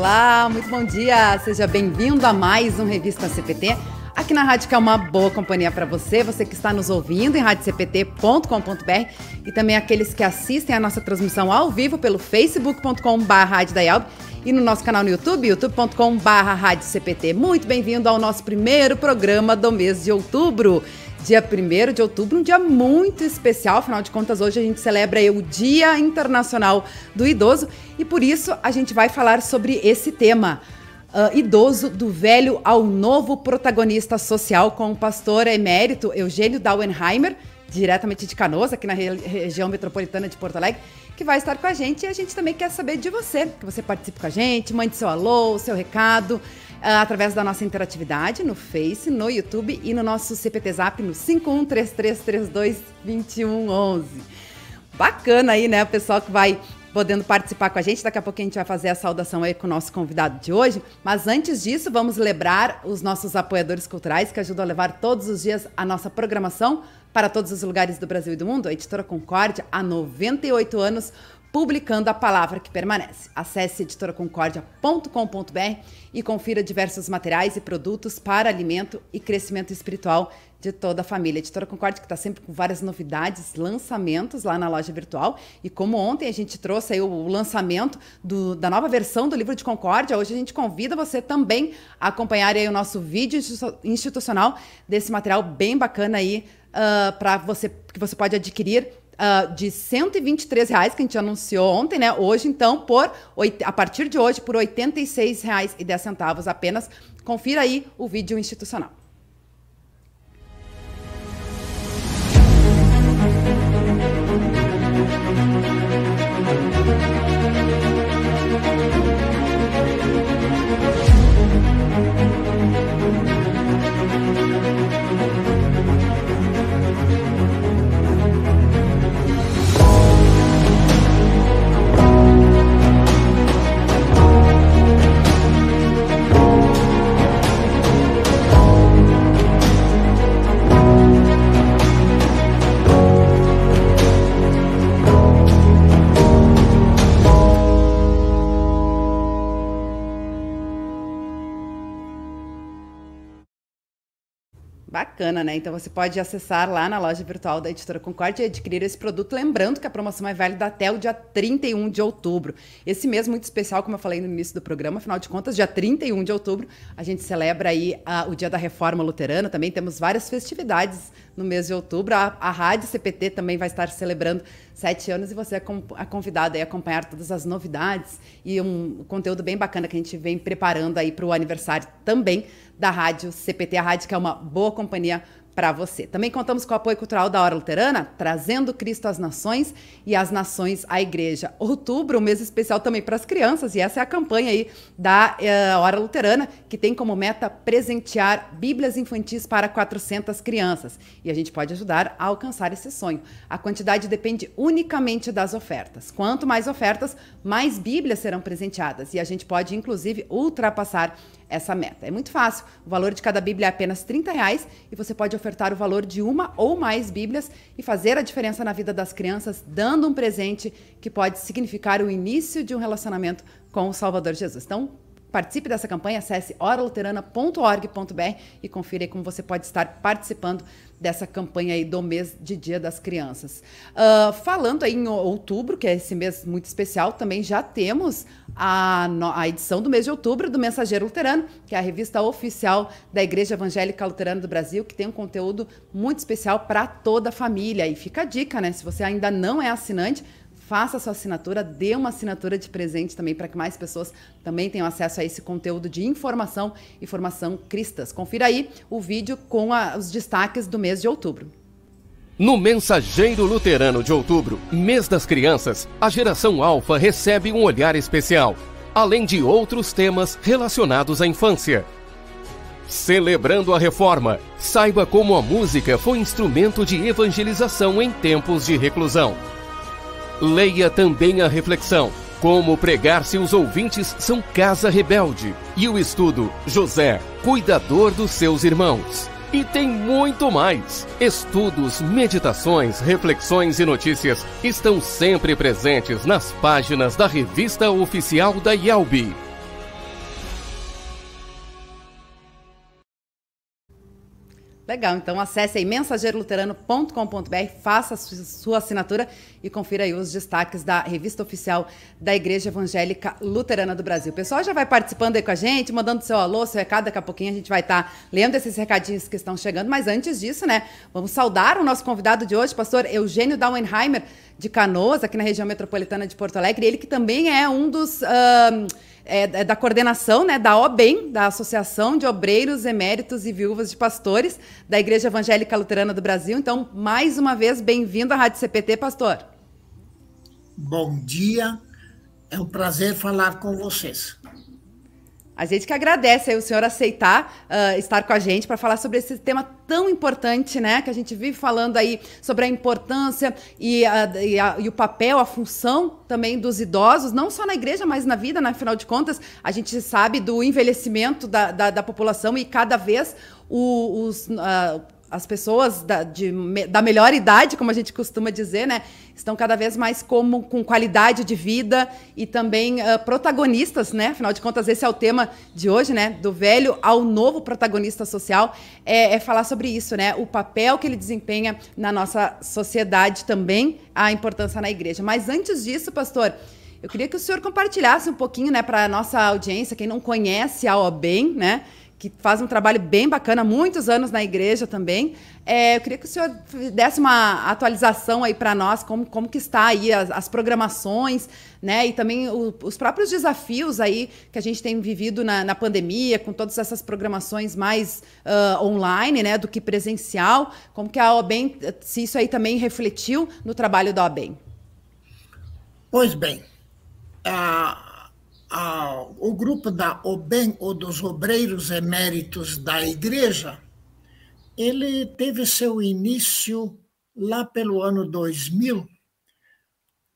Olá, muito bom dia. Seja bem-vindo a mais um Revista CPT. Aqui na Rádio que é uma boa companhia para você, você que está nos ouvindo em radiocpt.com.br e também aqueles que assistem a nossa transmissão ao vivo pelo facebook.com.br e no nosso canal no YouTube, youtube.com.br CPT. Muito bem-vindo ao nosso primeiro programa do mês de outubro. Dia 1 de outubro, um dia muito especial, afinal de contas, hoje a gente celebra o Dia Internacional do Idoso. E por isso a gente vai falar sobre esse tema. Uh, idoso do velho ao novo protagonista social com o pastor emérito Eugênio Dauenheimer, diretamente de Canoas, aqui na re região metropolitana de Porto Alegre, que vai estar com a gente. E a gente também quer saber de você, que você participe com a gente, mande seu alô, seu recado, através da nossa interatividade no Face, no YouTube e no nosso CPT Zap no 5133322111. Bacana aí, né? O pessoal que vai podendo participar com a gente. Daqui a pouco a gente vai fazer a saudação aí com o nosso convidado de hoje. Mas antes disso, vamos lembrar os nossos apoiadores culturais que ajudam a levar todos os dias a nossa programação para todos os lugares do Brasil e do mundo. A editora Concórdia, há 98 anos, publicando a palavra que permanece. Acesse editoraconcordia.com.br e confira diversos materiais e produtos para alimento e crescimento espiritual de toda a família. Editora Concórdia que está sempre com várias novidades, lançamentos lá na loja virtual. E como ontem a gente trouxe aí o lançamento do, da nova versão do livro de Concórdia, hoje a gente convida você também a acompanhar aí o nosso vídeo institucional desse material bem bacana aí uh, para você que você pode adquirir uh, de 123 reais que a gente anunciou ontem, né? Hoje, então, por a partir de hoje, por R$ 86,10 apenas. Confira aí o vídeo institucional. Bacana, né? Então você pode acessar lá na loja virtual da Editora Concórdia e adquirir esse produto. Lembrando que a promoção é válida até o dia 31 de outubro. Esse mês muito especial, como eu falei no início do programa, afinal de contas, dia 31 de outubro, a gente celebra aí a, o Dia da Reforma Luterana. Também temos várias festividades no mês de outubro. A, a Rádio CPT também vai estar celebrando sete anos e você é, é convidado a acompanhar todas as novidades e um conteúdo bem bacana que a gente vem preparando aí para o aniversário também da Rádio CPT, a rádio que é uma boa companhia para você. Também contamos com o apoio cultural da Hora Luterana, trazendo Cristo às nações e as nações à igreja. Outubro, um mês especial também para as crianças, e essa é a campanha aí da uh, Hora Luterana, que tem como meta presentear Bíblias infantis para 400 crianças. E a gente pode ajudar a alcançar esse sonho. A quantidade depende unicamente das ofertas. Quanto mais ofertas, mais Bíblias serão presenteadas. E a gente pode, inclusive, ultrapassar essa meta. É muito fácil. O valor de cada Bíblia é apenas 30 reais e você pode ofertar o valor de uma ou mais Bíblias e fazer a diferença na vida das crianças, dando um presente que pode significar o início de um relacionamento com o Salvador Jesus. Então, Participe dessa campanha, acesse oraluterana.org.br e confira como você pode estar participando dessa campanha aí do mês de Dia das Crianças. Uh, falando aí em outubro, que é esse mês muito especial, também já temos a, a edição do mês de outubro do Mensageiro Luterano, que é a revista oficial da Igreja Evangélica Luterana do Brasil, que tem um conteúdo muito especial para toda a família. E fica a dica, né? Se você ainda não é assinante, faça sua assinatura, dê uma assinatura de presente também para que mais pessoas também tenham acesso a esse conteúdo de informação e formação cristas. Confira aí o vídeo com a, os destaques do mês de outubro. No Mensageiro Luterano de Outubro, mês das crianças, a geração Alfa recebe um olhar especial, além de outros temas relacionados à infância. Celebrando a reforma, saiba como a música foi instrumento de evangelização em tempos de reclusão. Leia também a reflexão. Como pregar se os ouvintes são casa rebelde. E o estudo José, cuidador dos seus irmãos. E tem muito mais. Estudos, meditações, reflexões e notícias estão sempre presentes nas páginas da revista oficial da IELB. Legal, então acesse aí mensageiroluterano.com.br, faça sua assinatura e confira aí os destaques da revista oficial da Igreja Evangélica Luterana do Brasil. O pessoal já vai participando aí com a gente, mandando seu alô, seu recado, daqui a pouquinho a gente vai estar tá lendo esses recadinhos que estão chegando, mas antes disso, né, vamos saudar o nosso convidado de hoje, pastor Eugênio Dauenheimer, de Canoas, aqui na região metropolitana de Porto Alegre, ele que também é um dos... Uh, é, é, da coordenação né, da OBEM, da Associação de Obreiros, Eméritos e Viúvas de Pastores, da Igreja Evangélica Luterana do Brasil. Então, mais uma vez, bem-vindo à Rádio CPT, pastor. Bom dia, é um prazer falar com vocês. A gente que agradece aí o senhor aceitar uh, estar com a gente para falar sobre esse tema tão importante, né? Que a gente vive falando aí sobre a importância e, a, e, a, e, o papel, a função também dos idosos, não só na igreja, mas na vida, né? afinal de contas, a gente sabe do envelhecimento da, da, da população e cada vez os. Uh, as pessoas da, de, da melhor idade, como a gente costuma dizer, né, estão cada vez mais como, com qualidade de vida e também uh, protagonistas, né? Afinal de contas, esse é o tema de hoje, né? Do velho ao novo protagonista social, é, é falar sobre isso, né? O papel que ele desempenha na nossa sociedade também, a importância na igreja. Mas antes disso, pastor, eu queria que o senhor compartilhasse um pouquinho, né, para a nossa audiência, quem não conhece a OBEM, né? Que faz um trabalho bem bacana, muitos anos na igreja também. É, eu queria que o senhor desse uma atualização aí para nós, como, como que está aí as, as programações, né? E também o, os próprios desafios aí que a gente tem vivido na, na pandemia, com todas essas programações mais uh, online, né? Do que presencial. Como que a OBEM, se isso aí também refletiu no trabalho da OBEM? Pois bem, o grupo da OBEM, ou dos Obreiros Eméritos da Igreja, ele teve seu início lá pelo ano 2000,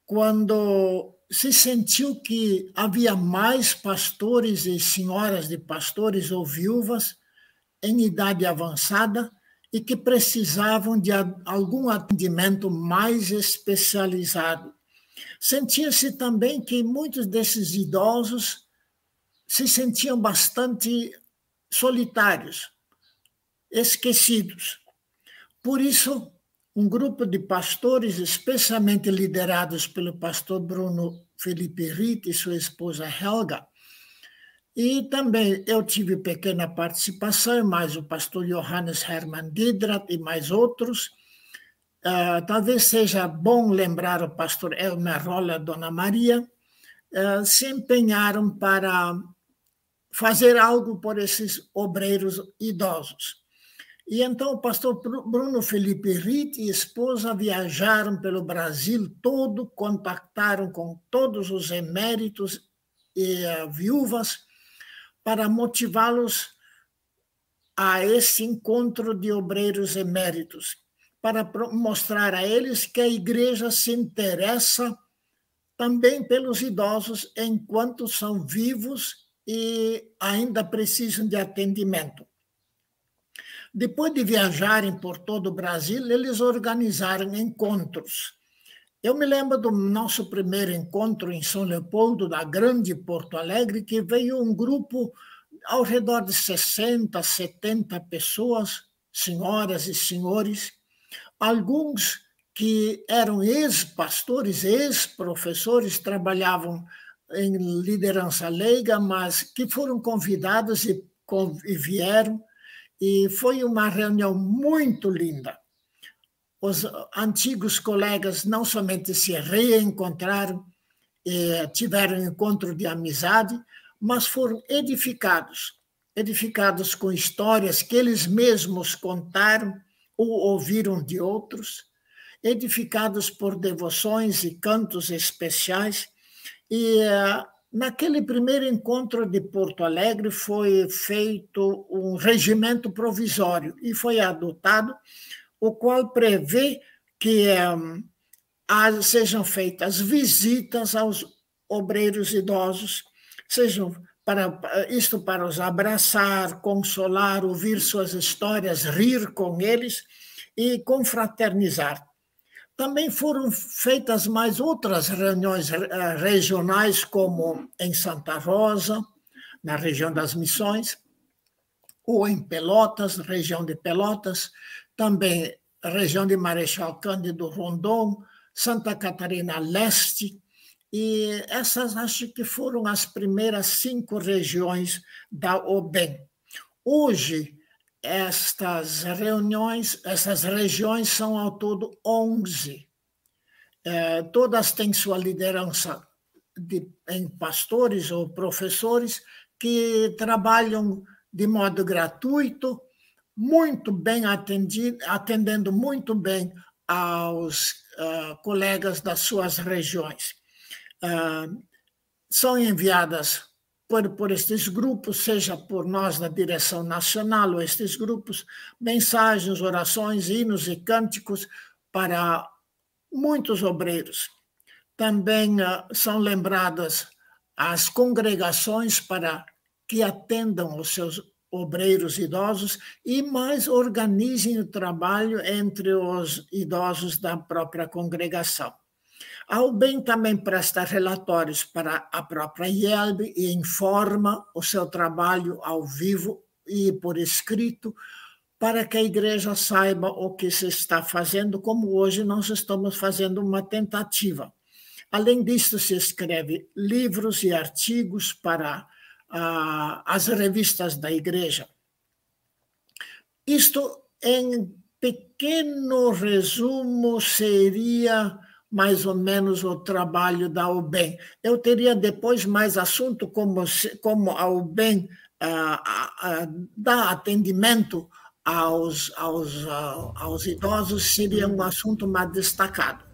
quando se sentiu que havia mais pastores e senhoras de pastores ou viúvas em idade avançada e que precisavam de algum atendimento mais especializado Sentia-se também que muitos desses idosos se sentiam bastante solitários, esquecidos. Por isso, um grupo de pastores, especialmente liderados pelo pastor Bruno Felipe Ritt e sua esposa Helga, e também eu tive pequena participação, mais o pastor Johannes Hermann Didrat e mais outros, Uh, talvez seja bom lembrar o pastor Elmer Rolla e Dona Maria, uh, se empenharam para fazer algo por esses obreiros idosos. E então o pastor Bruno Felipe Ritt e esposa viajaram pelo Brasil todo, contactaram com todos os eméritos e uh, viúvas para motivá-los a esse encontro de obreiros eméritos, para mostrar a eles que a igreja se interessa também pelos idosos enquanto são vivos e ainda precisam de atendimento. Depois de viajarem por todo o Brasil, eles organizaram encontros. Eu me lembro do nosso primeiro encontro em São Leopoldo, da grande Porto Alegre, que veio um grupo ao redor de 60, 70 pessoas, senhoras e senhores, Alguns que eram ex-pastores, ex-professores, trabalhavam em liderança leiga, mas que foram convidados e, e vieram, e foi uma reunião muito linda. Os antigos colegas não somente se reencontraram, e tiveram um encontro de amizade, mas foram edificados edificados com histórias que eles mesmos contaram ou ouviram de outros, edificados por devoções e cantos especiais. E eh, naquele primeiro encontro de Porto Alegre foi feito um regimento provisório e foi adotado, o qual prevê que um, eh, sejam feitas visitas aos obreiros idosos, sejam para isto para os abraçar, consolar, ouvir suas histórias, rir com eles e confraternizar. Também foram feitas mais outras reuniões eh, regionais, como em Santa Rosa, na região das Missões, ou em Pelotas, região de Pelotas, também região de Marechal Cândido Rondon, Santa Catarina Leste, e essas acho que foram as primeiras cinco regiões da OBEM. Hoje, estas reuniões, essas regiões são ao todo 11. É, todas têm sua liderança de, em pastores ou professores que trabalham de modo gratuito, muito bem atendido, atendendo muito bem aos uh, colegas das suas regiões. Uh, são enviadas por, por estes grupos, seja por nós na direção nacional ou estes grupos, mensagens, orações, hinos e cânticos para muitos obreiros. Também uh, são lembradas as congregações para que atendam os seus obreiros idosos e mais organizem o trabalho entre os idosos da própria congregação. A UBEM também presta relatórios para a própria IELB e informa o seu trabalho ao vivo e por escrito para que a igreja saiba o que se está fazendo, como hoje nós estamos fazendo uma tentativa. Além disso, se escreve livros e artigos para ah, as revistas da igreja. Isto, em pequeno resumo, seria mais ou menos o trabalho da UBEM. Eu teria depois mais assunto como, como a UBEM ah, ah, dá atendimento aos, aos, aos idosos, seria um assunto mais destacado.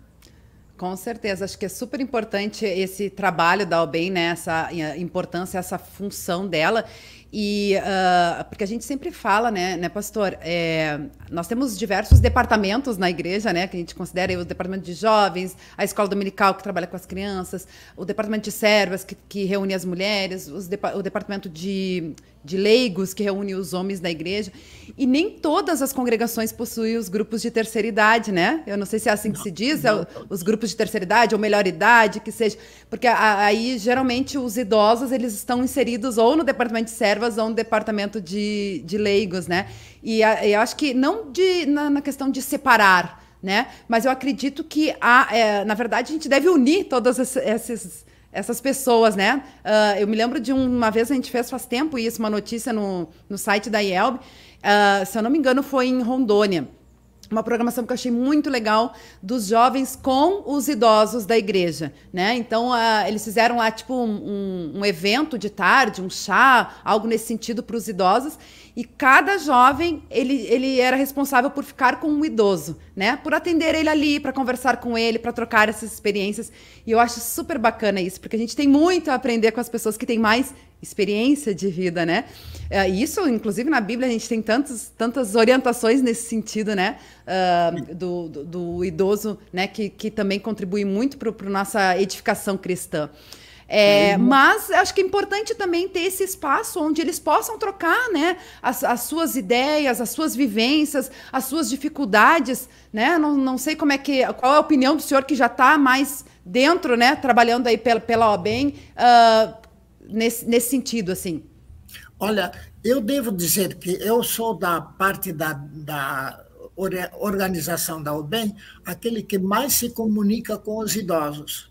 Com certeza, acho que é super importante esse trabalho da UBEM, né? essa importância, essa função dela. E uh, porque a gente sempre fala, né, né pastor? É, nós temos diversos departamentos na igreja, né? Que a gente considera o departamento de jovens, a escola dominical que trabalha com as crianças, o departamento de servas que, que reúne as mulheres, o departamento de de leigos que reúne os homens da igreja. E nem todas as congregações possuem os grupos de terceira idade, né? Eu não sei se é assim que se diz, é os grupos de terceira idade ou melhor idade, que seja. Porque aí, geralmente, os idosos eles estão inseridos ou no departamento de servas ou no departamento de, de leigos, né? E eu acho que não de, na, na questão de separar, né? Mas eu acredito que, há, é, na verdade, a gente deve unir todos esses essas pessoas, né? Uh, eu me lembro de uma vez a gente fez faz tempo isso, uma notícia no, no site da IELB, uh, se eu não me engano foi em Rondônia uma programação que eu achei muito legal dos jovens com os idosos da igreja, né? Então uh, eles fizeram lá tipo um, um, um, evento de tarde, um chá, algo nesse sentido para os idosos. E cada jovem ele, ele era responsável por ficar com um idoso, né? Por atender ele ali, para conversar com ele, para trocar essas experiências. E eu acho super bacana isso, porque a gente tem muito a aprender com as pessoas que têm mais experiência de vida, né? É, isso, inclusive, na Bíblia a gente tem tantos, tantas orientações nesse sentido, né? Uh, do, do, do, idoso, né? Que, que também contribui muito para a nossa edificação cristã. É, uhum. Mas acho que é importante também ter esse espaço onde eles possam trocar né, as, as suas ideias, as suas vivências, as suas dificuldades. Né? Não, não sei como é que. Qual é a opinião do senhor que já está mais dentro, né? Trabalhando aí pela, pela OBEM. Uh, nesse, nesse sentido, assim? Olha, eu devo dizer que eu sou da parte da, da organização da UBEM, aquele que mais se comunica com os idosos.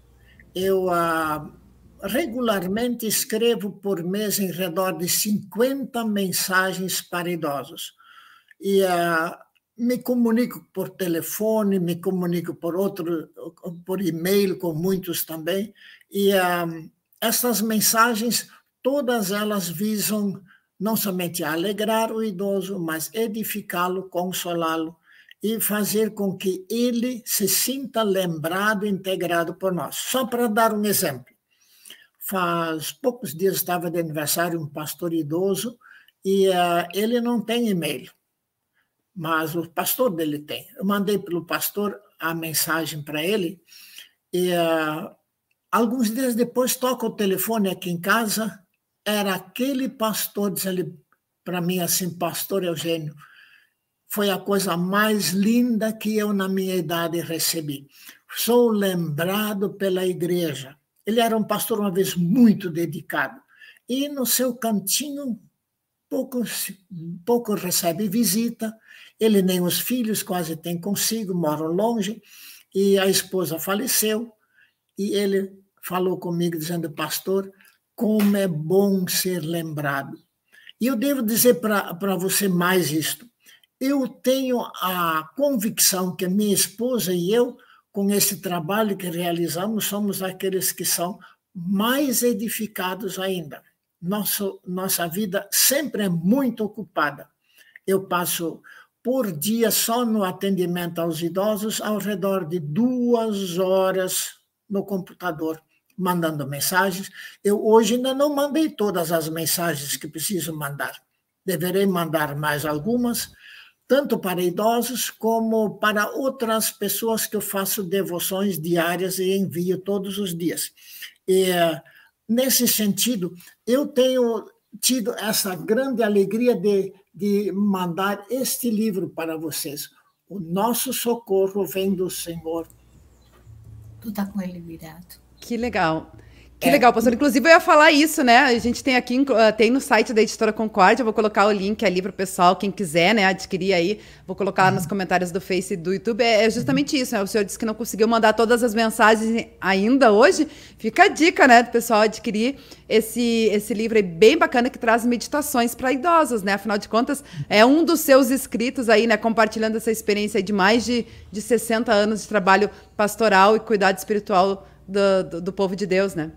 Eu ah, regularmente escrevo por mês em redor de 50 mensagens para idosos. E ah, me comunico por telefone, me comunico por outro, por e-mail com muitos também. E ah, essas mensagens, todas elas visam não somente alegrar o idoso, mas edificá-lo, consolá-lo e fazer com que ele se sinta lembrado integrado por nós. Só para dar um exemplo. Faz poucos dias estava de aniversário um pastor idoso e uh, ele não tem e-mail, mas o pastor dele tem. Eu mandei pelo pastor a mensagem para ele e uh, Alguns dias depois, toca o telefone aqui em casa, era aquele pastor, diz ele para mim assim, pastor Eugênio, foi a coisa mais linda que eu na minha idade recebi. Sou lembrado pela igreja. Ele era um pastor uma vez muito dedicado. E no seu cantinho pouco, pouco recebe visita, ele nem os filhos quase tem consigo, moram longe, e a esposa faleceu, e ele falou comigo dizendo, pastor, como é bom ser lembrado. E eu devo dizer para você mais isto. Eu tenho a convicção que minha esposa e eu, com esse trabalho que realizamos, somos aqueles que são mais edificados ainda. Nosso, nossa vida sempre é muito ocupada. Eu passo por dia, só no atendimento aos idosos, ao redor de duas horas no computador, mandando mensagens. Eu hoje ainda não mandei todas as mensagens que preciso mandar. Deverei mandar mais algumas, tanto para idosos como para outras pessoas que eu faço devoções diárias e envio todos os dias. E, nesse sentido, eu tenho tido essa grande alegria de de mandar este livro para vocês. O nosso socorro vem do Senhor. Tu está com ele virado. Que legal. Que é. legal, pastor. Inclusive, eu ia falar isso, né? A gente tem aqui, uh, tem no site da Editora Concórdia, vou colocar o link ali para o pessoal, quem quiser, né, adquirir aí, vou colocar uhum. nos comentários do Face e do YouTube. É, é justamente uhum. isso, né? O senhor disse que não conseguiu mandar todas as mensagens ainda hoje. Fica a dica, né, do pessoal adquirir esse, esse livro aí bem bacana que traz meditações para idosos, né? Afinal de contas, é um dos seus inscritos aí, né, compartilhando essa experiência de mais de, de 60 anos de trabalho pastoral e cuidado espiritual do, do, do povo de Deus, né?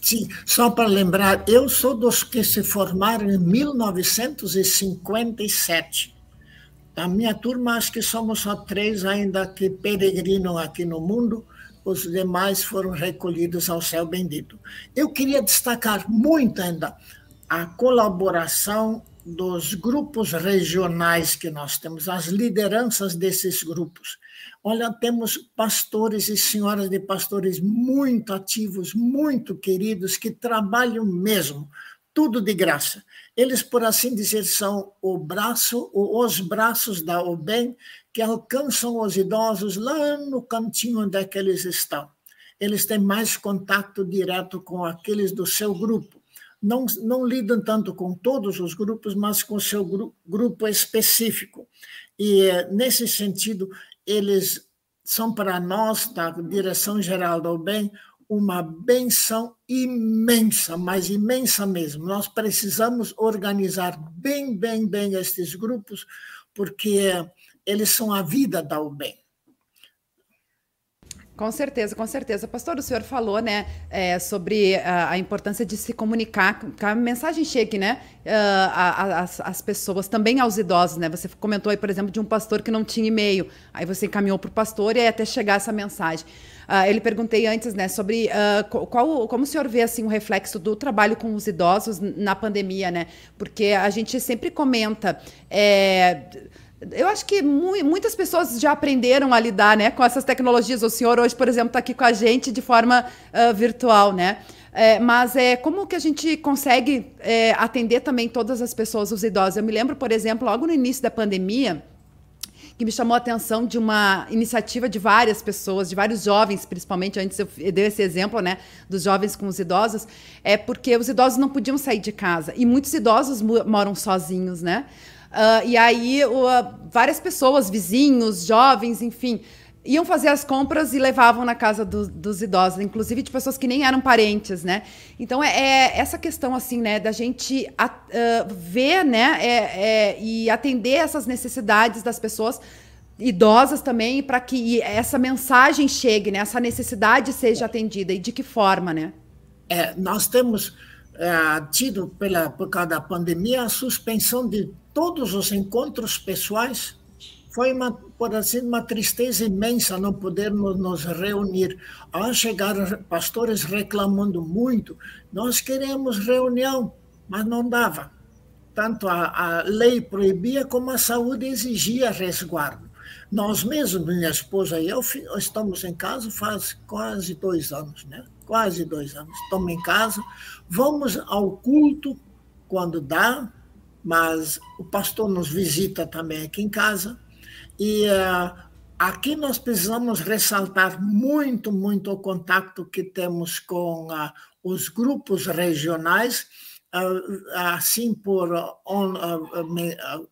Sim, só para lembrar, eu sou dos que se formaram em 1957. A minha turma, acho que somos só três ainda que peregrinam aqui no mundo, os demais foram recolhidos ao céu bendito. Eu queria destacar muito ainda a colaboração dos grupos regionais que nós temos, as lideranças desses grupos. Olha, temos pastores e senhoras de pastores muito ativos, muito queridos, que trabalham mesmo, tudo de graça. Eles, por assim dizer, são o braço, os braços da OBEM que alcançam os idosos lá no cantinho onde é que eles estão. Eles têm mais contato direto com aqueles do seu grupo. Não, não lidam tanto com todos os grupos, mas com o seu gru grupo específico. E, nesse sentido, eles são para nós, da Direção-Geral do Bem, uma benção imensa, mas imensa mesmo. Nós precisamos organizar bem, bem, bem estes grupos, porque eles são a vida da UBEM. Com certeza, com certeza. Pastor, o senhor falou, né, é, sobre a, a, importância de se comunicar, que a mensagem chegue, né, uh, às pessoas, também aos idosos, né? Você comentou aí, por exemplo, de um pastor que não tinha e-mail, aí você encaminhou para o pastor e até chegar essa mensagem. Uh, eu lhe perguntei antes, né, sobre uh, qual, como o senhor vê assim o reflexo do trabalho com os idosos na pandemia, né? Porque a gente sempre comenta. É, eu acho que mu muitas pessoas já aprenderam a lidar né, com essas tecnologias. O senhor hoje, por exemplo, está aqui com a gente de forma uh, virtual, né? É, mas é como que a gente consegue é, atender também todas as pessoas, os idosos? Eu me lembro, por exemplo, logo no início da pandemia, que me chamou a atenção de uma iniciativa de várias pessoas, de vários jovens, principalmente, antes eu dei esse exemplo, né, dos jovens com os idosos, é porque os idosos não podiam sair de casa e muitos idosos moram sozinhos, né? Uh, e aí, uh, várias pessoas, vizinhos, jovens, enfim, iam fazer as compras e levavam na casa do, dos idosos, inclusive de pessoas que nem eram parentes, né? Então, é, é essa questão, assim, né, da gente uh, ver, né, é, é, e atender essas necessidades das pessoas idosas também, para que essa mensagem chegue, né, essa necessidade seja atendida. E de que forma, né? É, nós temos é, tido, pela, por causa da pandemia, a suspensão de todos os encontros pessoais. Foi, uma, por assim, uma tristeza imensa não podermos nos reunir. Ao chegar pastores reclamando muito, nós queremos reunião, mas não dava. Tanto a, a lei proibia, como a saúde exigia resguardo. Nós mesmos, minha esposa e eu, estamos em casa faz quase dois anos, né? Quase dois anos. Estamos em casa, vamos ao culto quando dá, mas o pastor nos visita também aqui em casa. E uh, aqui nós precisamos ressaltar muito, muito o contato que temos com uh, os grupos regionais, assim por on,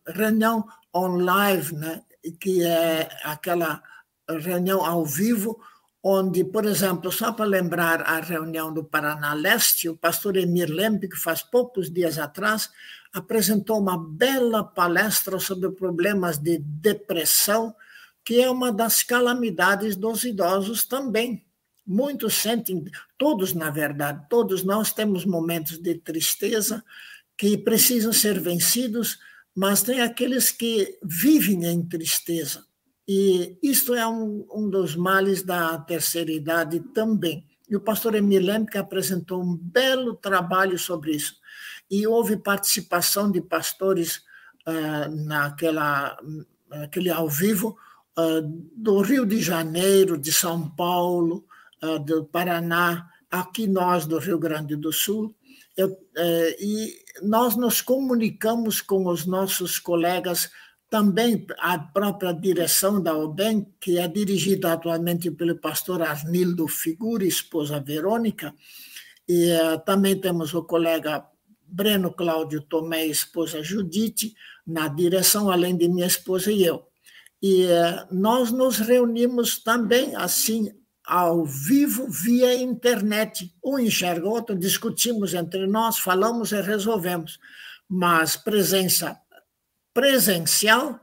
reunião online, né? que é aquela reunião ao vivo, onde, por exemplo, só para lembrar a reunião do Paraná Leste, o pastor Emir Lempe, que faz poucos dias atrás, apresentou uma bela palestra sobre problemas de depressão, que é uma das calamidades dos idosos também. Muitos sentem, todos, na verdade, todos nós temos momentos de tristeza que precisam ser vencidos, mas tem aqueles que vivem em tristeza. E isto é um, um dos males da terceira idade também. E o pastor Emir Lemke apresentou um belo trabalho sobre isso. E houve participação de pastores uh, naquela, naquele ao vivo uh, do Rio de Janeiro, de São Paulo, uh, do Paraná, aqui nós do Rio Grande do Sul. Eu, eh, e nós nos comunicamos com os nossos colegas também a própria direção da OBEM, que é dirigida atualmente pelo pastor Arnildo Figura, esposa Verônica, e uh, também temos o colega Breno Cláudio Tomé, esposa Judite, na direção, além de minha esposa e eu. E uh, nós nos reunimos também assim ao vivo via internet. Um enxerga o outro, discutimos entre nós, falamos e resolvemos. Mas presença presencial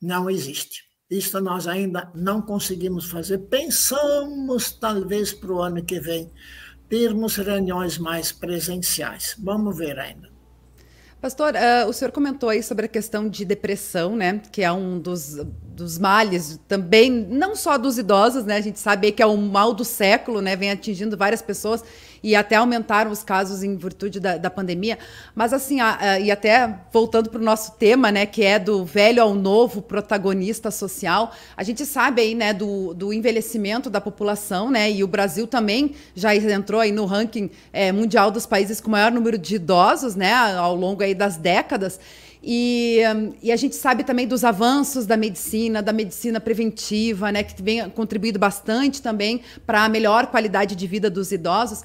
não existe. Isso nós ainda não conseguimos fazer. Pensamos, talvez, para o ano que vem, termos reuniões mais presenciais. Vamos ver ainda. Pastor, uh, o senhor comentou aí sobre a questão de depressão, né? Que é um dos, dos males também, não só dos idosos, né? A gente sabe que é o mal do século, né? Vem atingindo várias pessoas e até aumentaram os casos em virtude da, da pandemia. Mas assim, a, a, e até voltando para o nosso tema, né, que é do velho ao novo protagonista social, a gente sabe aí, né, do, do envelhecimento da população, né, e o Brasil também já entrou aí no ranking é, mundial dos países com maior número de idosos, né, ao longo aí das décadas. E, e, a gente sabe também dos avanços da medicina, da medicina preventiva, né, que vem contribuído bastante também para a melhor qualidade de vida dos idosos.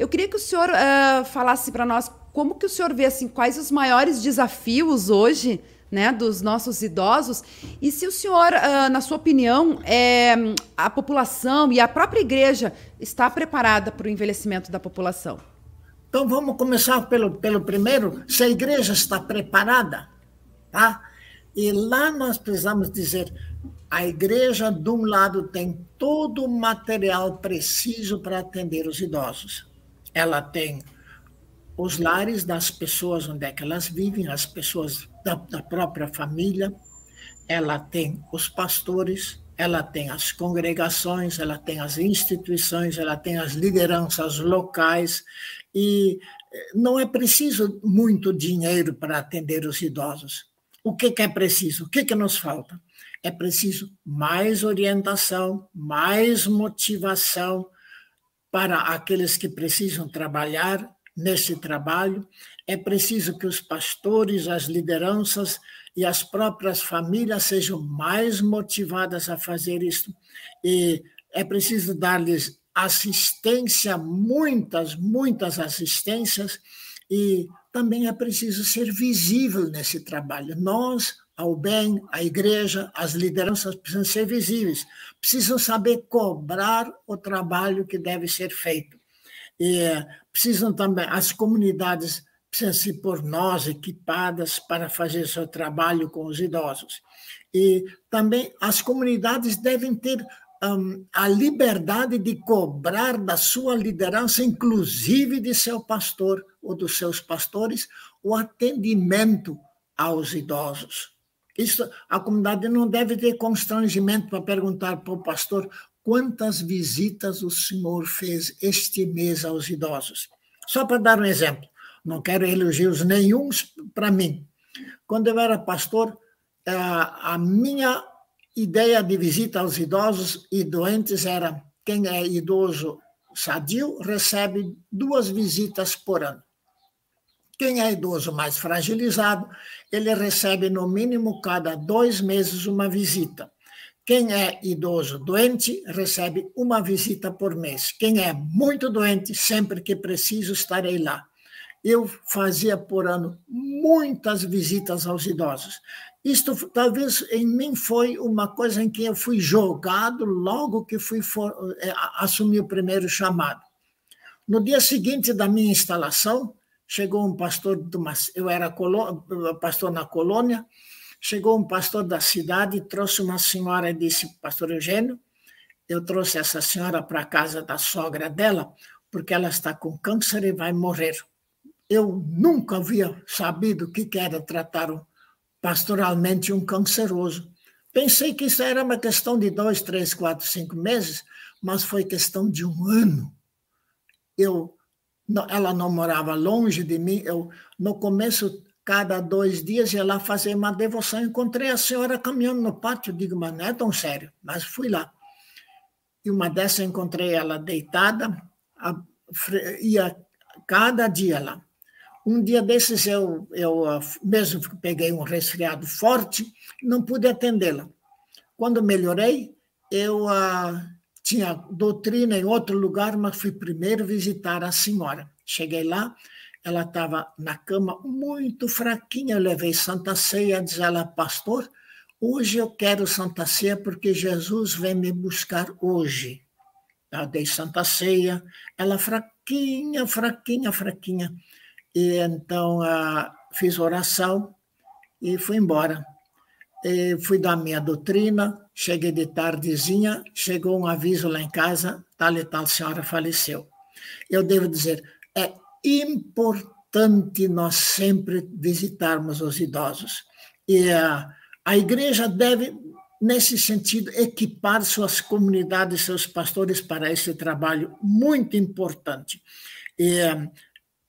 Eu queria que o senhor uh, falasse para nós como que o senhor vê assim quais os maiores desafios hoje, né, dos nossos idosos e se o senhor, uh, na sua opinião, é, a população e a própria igreja está preparada para o envelhecimento da população. Então vamos começar pelo, pelo primeiro, se a igreja está preparada, tá? E lá nós precisamos dizer, a igreja, de um lado, tem todo o material preciso para atender os idosos. Ela tem os lares das pessoas onde é que elas vivem, as pessoas da, da própria família, ela tem os pastores, ela tem as congregações, ela tem as instituições, ela tem as lideranças locais, e eh, não é preciso muito dinheiro para atender os idosos. O que, que é preciso? O que, que nos falta? É preciso mais orientação, mais motivação para aqueles que precisam trabalhar nesse trabalho. É preciso que os pastores, as lideranças e as próprias famílias sejam mais motivadas a fazer isso. E é preciso dar-lhes assistência, muitas, muitas assistências, e também é preciso ser visível nesse trabalho. Nós, ao bem, a igreja, as lideranças precisam ser visíveis, precisam saber cobrar o trabalho que deve ser feito. E precisam também, as comunidades precisam se por nós equipadas para fazer seu trabalho com os idosos. E também as comunidades devem ter um, a liberdade de cobrar da sua liderança, inclusive de seu pastor ou dos seus pastores, o atendimento aos idosos. Isso, a comunidade não deve ter constrangimento para perguntar para o pastor quantas visitas o senhor fez este mês aos idosos. Só para dar um exemplo, não quero elogios nenhums para mim. Quando eu era pastor, a minha ideia de visita aos idosos e doentes era quem é idoso sadio recebe duas visitas por ano. Quem é idoso mais fragilizado, ele recebe no mínimo cada dois meses uma visita. Quem é idoso doente recebe uma visita por mês. Quem é muito doente, sempre que preciso, estarei lá. eu fazia por ano muitas visitas aos idosos. Isto talvez em mim foi uma coisa em que eu fui jogado logo que fui for, é, assumir o primeiro chamado. No dia seguinte da minha instalação, chegou um pastor de uma, eu era pastor na colônia, chegou um pastor da cidade, trouxe uma senhora e disse, pastor Eugênio, eu trouxe essa senhora para a casa da sogra dela, porque ela está com câncer e vai morrer. Eu nunca havia sabido o que era tratar pastoralmente um canceroso. Pensei que isso era uma questão de dois, três, quatro, cinco meses, mas foi questão de um ano. Eu, ela não morava longe de mim. Eu, no começo, cada dois dias, ia lá fazer uma devoção. Encontrei a senhora caminhando no pátio. Digo, mas não é tão sério. Mas fui lá. E uma dessas encontrei ela deitada, ia cada dia lá. Um dia desses, eu, eu mesmo peguei um resfriado forte, não pude atendê-la. Quando melhorei, eu uh, tinha doutrina em outro lugar, mas fui primeiro visitar a senhora. Cheguei lá, ela estava na cama muito fraquinha. Eu levei Santa Ceia, diz ela, pastor, hoje eu quero Santa Ceia porque Jesus vem me buscar hoje. Eu dei Santa Ceia, ela fraquinha, fraquinha, fraquinha. E então uh, fiz oração e fui embora. E fui dar minha doutrina, cheguei de tardezinha, chegou um aviso lá em casa, tal e tal senhora faleceu. Eu devo dizer, é importante nós sempre visitarmos os idosos. E uh, a igreja deve, nesse sentido, equipar suas comunidades, seus pastores para esse trabalho muito importante. E, uh,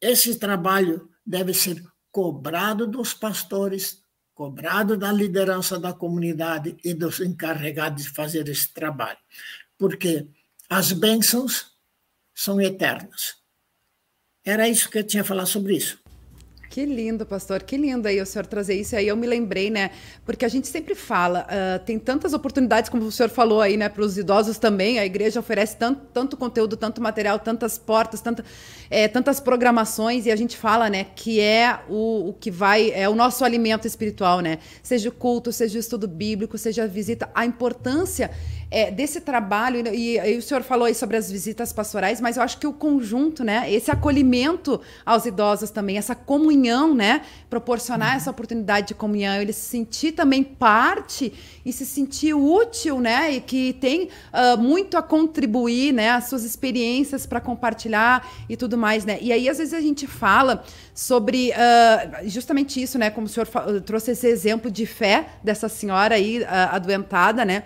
esse trabalho deve ser cobrado dos pastores, cobrado da liderança da comunidade e dos encarregados de fazer esse trabalho, porque as bênçãos são eternas. Era isso que eu tinha a falar sobre isso. Que lindo, pastor, que lindo aí o senhor trazer isso. Aí eu me lembrei, né? Porque a gente sempre fala, uh, tem tantas oportunidades, como o senhor falou aí, né, para os idosos também. A igreja oferece tanto, tanto conteúdo, tanto material, tantas portas, tanta, é, tantas programações, e a gente fala, né, que é o, o que vai, é o nosso alimento espiritual, né? Seja o culto, seja o estudo bíblico, seja a visita, a importância é, desse trabalho, e, e, o senhor falou aí sobre as visitas pastorais, mas eu acho que o conjunto, né, esse acolhimento aos idosos também, essa comunhão, né, proporcionar essa oportunidade de comunhão, ele se sentir também parte e se sentir útil, né, e que tem uh, muito a contribuir, né, as suas experiências para compartilhar e tudo mais, né. E aí às vezes a gente fala sobre uh, justamente isso, né, como o senhor trouxe esse exemplo de fé dessa senhora aí uh, adoentada, né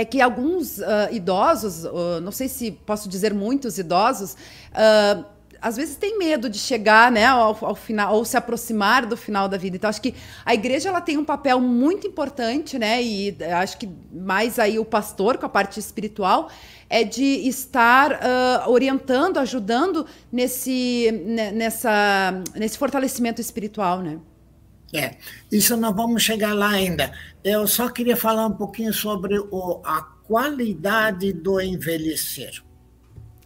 é que alguns uh, idosos, uh, não sei se posso dizer muitos idosos, uh, às vezes tem medo de chegar né, ao, ao, final ou se aproximar do final da vida. Então, acho que a igreja ela tem um papel muito importante, né? E acho que mais aí o pastor, com a parte espiritual, é de estar orientando, ajudando nesse, nessa, nesse fortalecimento espiritual, né? É, isso nós vamos chegar lá ainda. Eu só queria falar um pouquinho sobre o, a qualidade do envelhecer.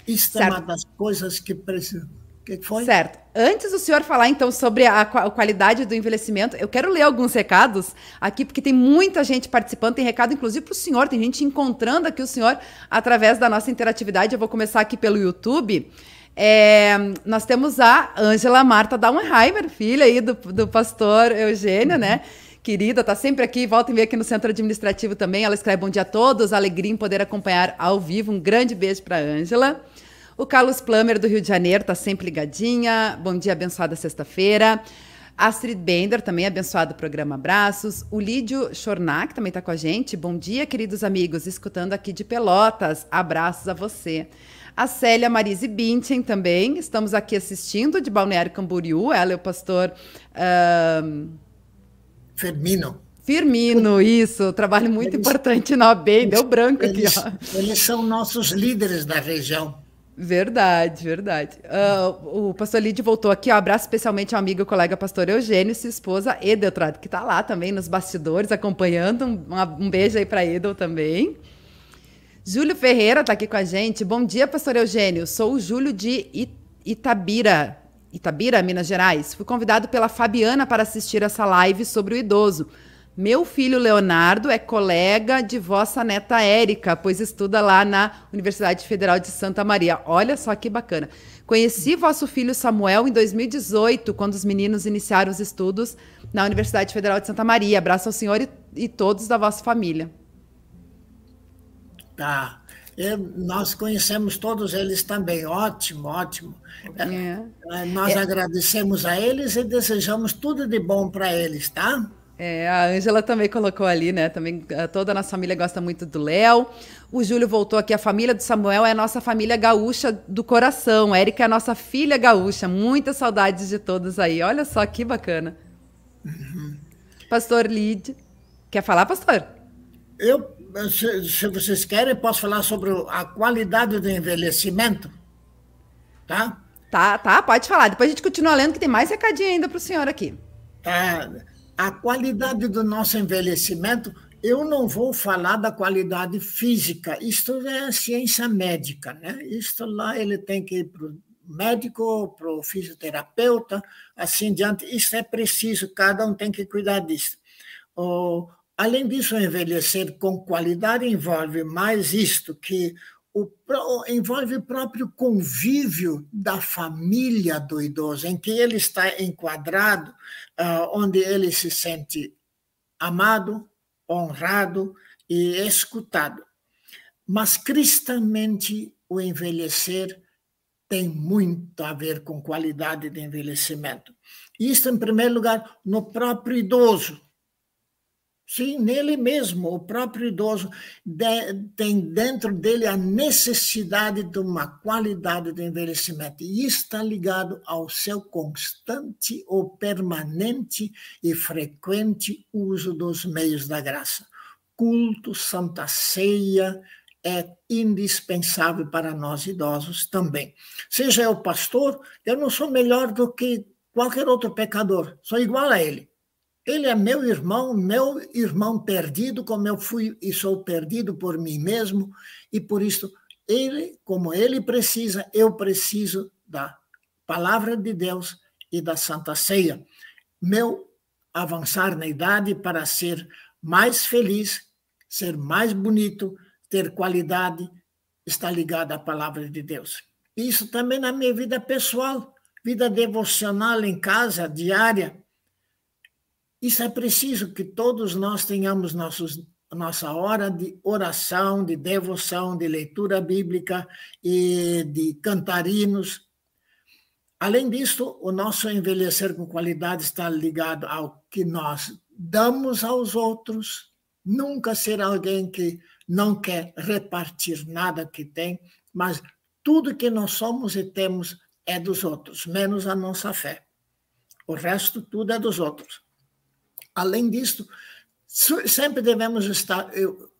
Isso certo. é uma das coisas que precisa. O que foi? Certo. Antes do senhor falar, então, sobre a, a, qualidade do envelhecimento, eu quero ler alguns recados aqui, porque tem muita gente participando. Tem recado, inclusive, para o senhor. Tem gente encontrando aqui o senhor através da nossa interatividade. Eu vou começar aqui pelo YouTube. É, nós temos a Ângela Marta Dauenheimer, filha aí do, do pastor Eugênio, né? Querida, tá sempre aqui, volta e meia aqui no Centro Administrativo também. Ela escreve bom dia a todos, alegria em poder acompanhar ao vivo. Um grande beijo para Ângela. O Carlos Plummer, do Rio de Janeiro, tá sempre ligadinha. Bom dia, abençoada sexta-feira. Astrid Bender, também abençoado programa Abraços. O Lídio Chornac também está com a gente. Bom dia, queridos amigos, escutando aqui de Pelotas. Abraços a você. A Célia Marise Bintin também. Estamos aqui assistindo de Balneário Camboriú. Ela é o pastor. Uh... Firmino. Firmino, isso. Trabalho muito eles, importante na OAB. Deu branco eles, aqui. Ó. Eles são nossos líderes da região. Verdade, verdade. Uh, o pastor Lide voltou aqui, um abraço especialmente ao amigo e colega pastor Eugênio e sua esposa Edeltrad, que está lá também nos bastidores acompanhando. Um, um beijo aí para Edel também. Júlio Ferreira está aqui com a gente. Bom dia, pastor Eugênio. Sou o Júlio de Itabira. Itabira, Minas Gerais. Fui convidado pela Fabiana para assistir essa live sobre o idoso. Meu filho Leonardo é colega de vossa neta Érica, pois estuda lá na Universidade Federal de Santa Maria. Olha só que bacana. Conheci vosso filho Samuel em 2018, quando os meninos iniciaram os estudos na Universidade Federal de Santa Maria. Abraço ao senhor e, e todos da vossa família. Tá. Eu, nós conhecemos todos eles também. Ótimo, ótimo. É. É, nós é. agradecemos a eles e desejamos tudo de bom para eles, tá? É, a Ângela também colocou ali, né? Também eh, toda a nossa família gosta muito do Léo. O Júlio voltou aqui. A família do Samuel é a nossa família gaúcha do coração. A Érica é a nossa filha gaúcha. Muitas saudades de todos aí. Olha só que bacana. Uhum. Pastor Lid. Quer falar, pastor? Eu, se, se, vocês querem, posso falar sobre a qualidade do envelhecimento. Tá? Tá, tá, pode falar. Depois a gente continua lendo, que tem mais recadinho ainda para o senhor aqui. Tá a qualidade do nosso envelhecimento, eu não vou falar da qualidade física, isto é ciência médica, né? Isto lá ele tem que ir para o médico, para o fisioterapeuta, assim diante. Isso é preciso, cada um tem que cuidar disso. Além disso, envelhecer com qualidade envolve mais isto, que o, envolve o próprio convívio da família do idoso, em que ele está enquadrado, uh, onde ele se sente amado, honrado e escutado. Mas cristamente, o envelhecer tem muito a ver com qualidade de envelhecimento. Isso, em primeiro lugar, no próprio idoso Sim, nele mesmo, o próprio idoso de, tem dentro dele a necessidade de uma qualidade de envelhecimento. E está ligado ao seu constante ou permanente e frequente uso dos meios da graça. Culto, santa ceia, é indispensável para nós idosos também. Seja eu pastor, eu não sou melhor do que qualquer outro pecador, sou igual a ele. Ele é meu irmão, meu irmão perdido, como eu fui e sou perdido por mim mesmo, e por isso ele, como ele precisa, eu preciso da palavra de Deus e da Santa Ceia. Meu avançar na idade para ser mais feliz, ser mais bonito, ter qualidade, está ligado à palavra de Deus. Isso também na minha vida pessoal, vida devocional em casa, diária. Isso é preciso que todos nós tenhamos nossos, nossa hora de oração, de devoção, de leitura bíblica e de cantarinos. Além disso, o nosso envelhecer com qualidade está ligado ao que nós damos aos outros, nunca ser alguém que não quer repartir nada que tem, mas tudo que nós somos e temos é dos outros, menos a nossa fé. O resto tudo é dos outros. Além disso, sempre devemos estar,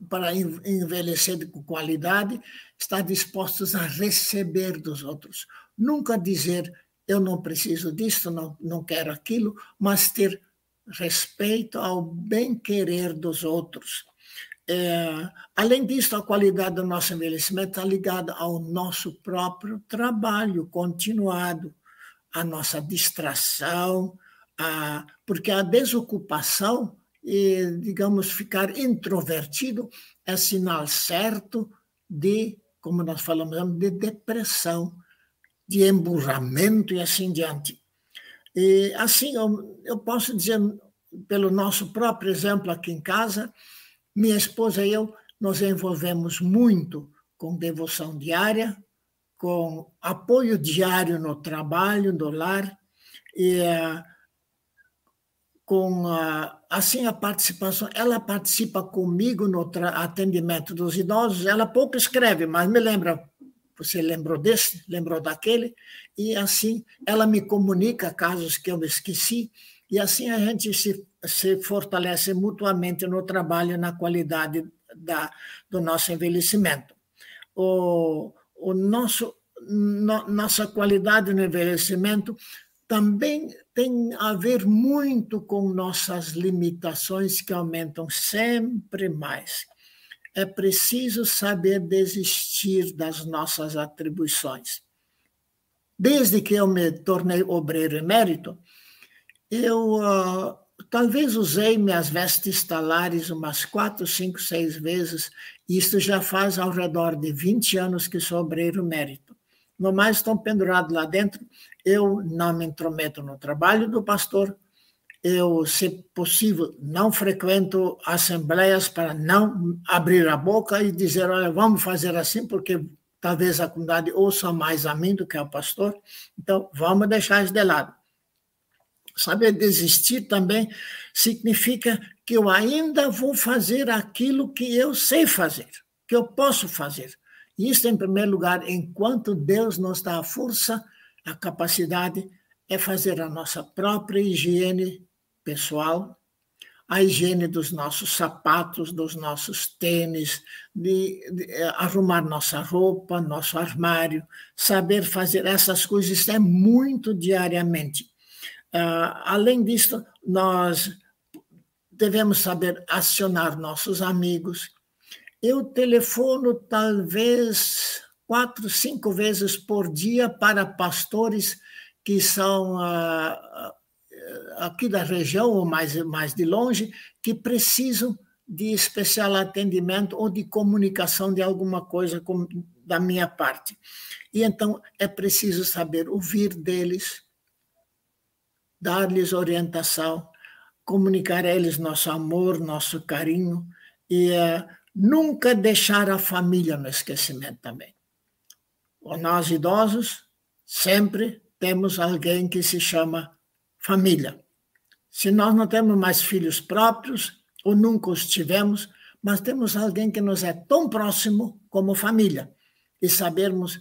para envelhecer com qualidade, estar dispostos a receber dos outros. Nunca dizer, eu não preciso disso, não, não quero aquilo, mas ter respeito ao bem-querer dos outros. É, além disso, a qualidade do nosso envelhecimento está ligada ao nosso próprio trabalho continuado, à nossa distração, a, porque a desocupação e, digamos, ficar introvertido é sinal certo de, como nós falamos, de depressão, de emburramento e assim diante. E assim, eu, eu posso dizer, pelo nosso próprio exemplo aqui em casa, minha esposa e eu nos envolvemos muito com devoção diária, com apoio diário no trabalho, no lar, e uh, com a, assim a participação, ela participa comigo no atendimento dos idosos, ela pouco escreve, mas me lembra, você lembrou desse, lembrou daquele, e assim ela me comunica casos que eu me esqueci, e assim a gente se, se fortalece mutuamente no trabalho na qualidade da, do nosso envelhecimento. O, o nosso, no, nossa qualidade no envelhecimento também tem a ver muito com nossas limitações que aumentam sempre mais. É preciso saber desistir das nossas atribuições. desde que eu me tornei obreiro emérito, eu uh, talvez usei minhas vestes talares umas quatro, cinco, seis vezes. Isso já faz ao redor de 20 anos que sou obreiro emérito. No mais, estão pendurados lá dentro. Eu não me intrometo no trabalho do pastor. Eu, se possível, não frequento assembleias para não abrir a boca e dizer, olha, vamos fazer assim, porque talvez a comunidade ouça mais a mim do que ao pastor. Então, vamos deixar isso de lado. Saber desistir também significa que eu ainda vou fazer aquilo que eu sei fazer, que eu posso fazer. Isso, em primeiro lugar, enquanto Deus nos dá a força, a capacidade, é fazer a nossa própria higiene pessoal, a higiene dos nossos sapatos, dos nossos tênis, de, de, eh, arrumar nossa roupa, nosso armário, saber fazer essas coisas, é muito diariamente. Uh, além disso, nós devemos saber acionar nossos amigos. Eu telefono talvez quatro, cinco vezes por dia para pastores que são uh, aqui da região ou mais, mais de longe, que precisam de especial atendimento ou de comunicação de alguma coisa da minha parte. E então é preciso saber ouvir deles, dar-lhes orientação, comunicar a eles nosso amor, nosso carinho e uh, nunca deixar a família no esquecimento também. Nós idosos sempre temos alguém que se chama família. Se nós não temos mais filhos próprios, ou nunca os tivemos, mas temos alguém que nos é tão próximo como família. E sabermos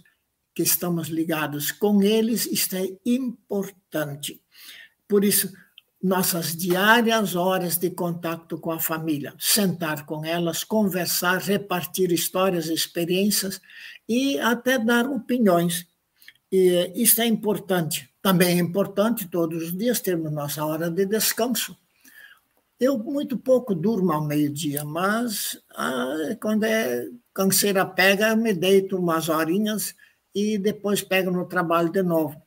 que estamos ligados com eles, isto é importante. Por isso, nossas diárias horas de contato com a família, sentar com elas, conversar, repartir histórias, experiências e até dar opiniões. E isso é importante. Também é importante todos os dias termos nossa hora de descanso. Eu muito pouco durmo ao meio-dia, mas ah, quando é canseira pega, eu me deito umas horinhas e depois pego no trabalho de novo.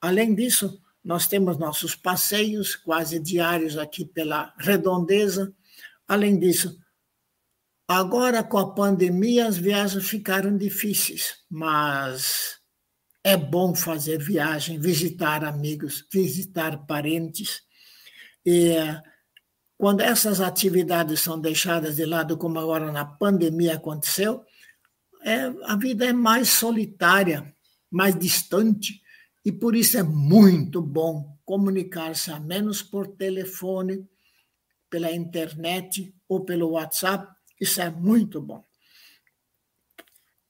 Além disso, nós temos nossos passeios quase diários aqui pela redondeza. Além disso, agora com a pandemia as viagens ficaram difíceis, mas é bom fazer viagem, visitar amigos, visitar parentes. E quando essas atividades são deixadas de lado, como agora na pandemia aconteceu, é, a vida é mais solitária, mais distante, e por isso é muito bom comunicar-se a menos por telefone, pela internet ou pelo WhatsApp. Isso é muito bom.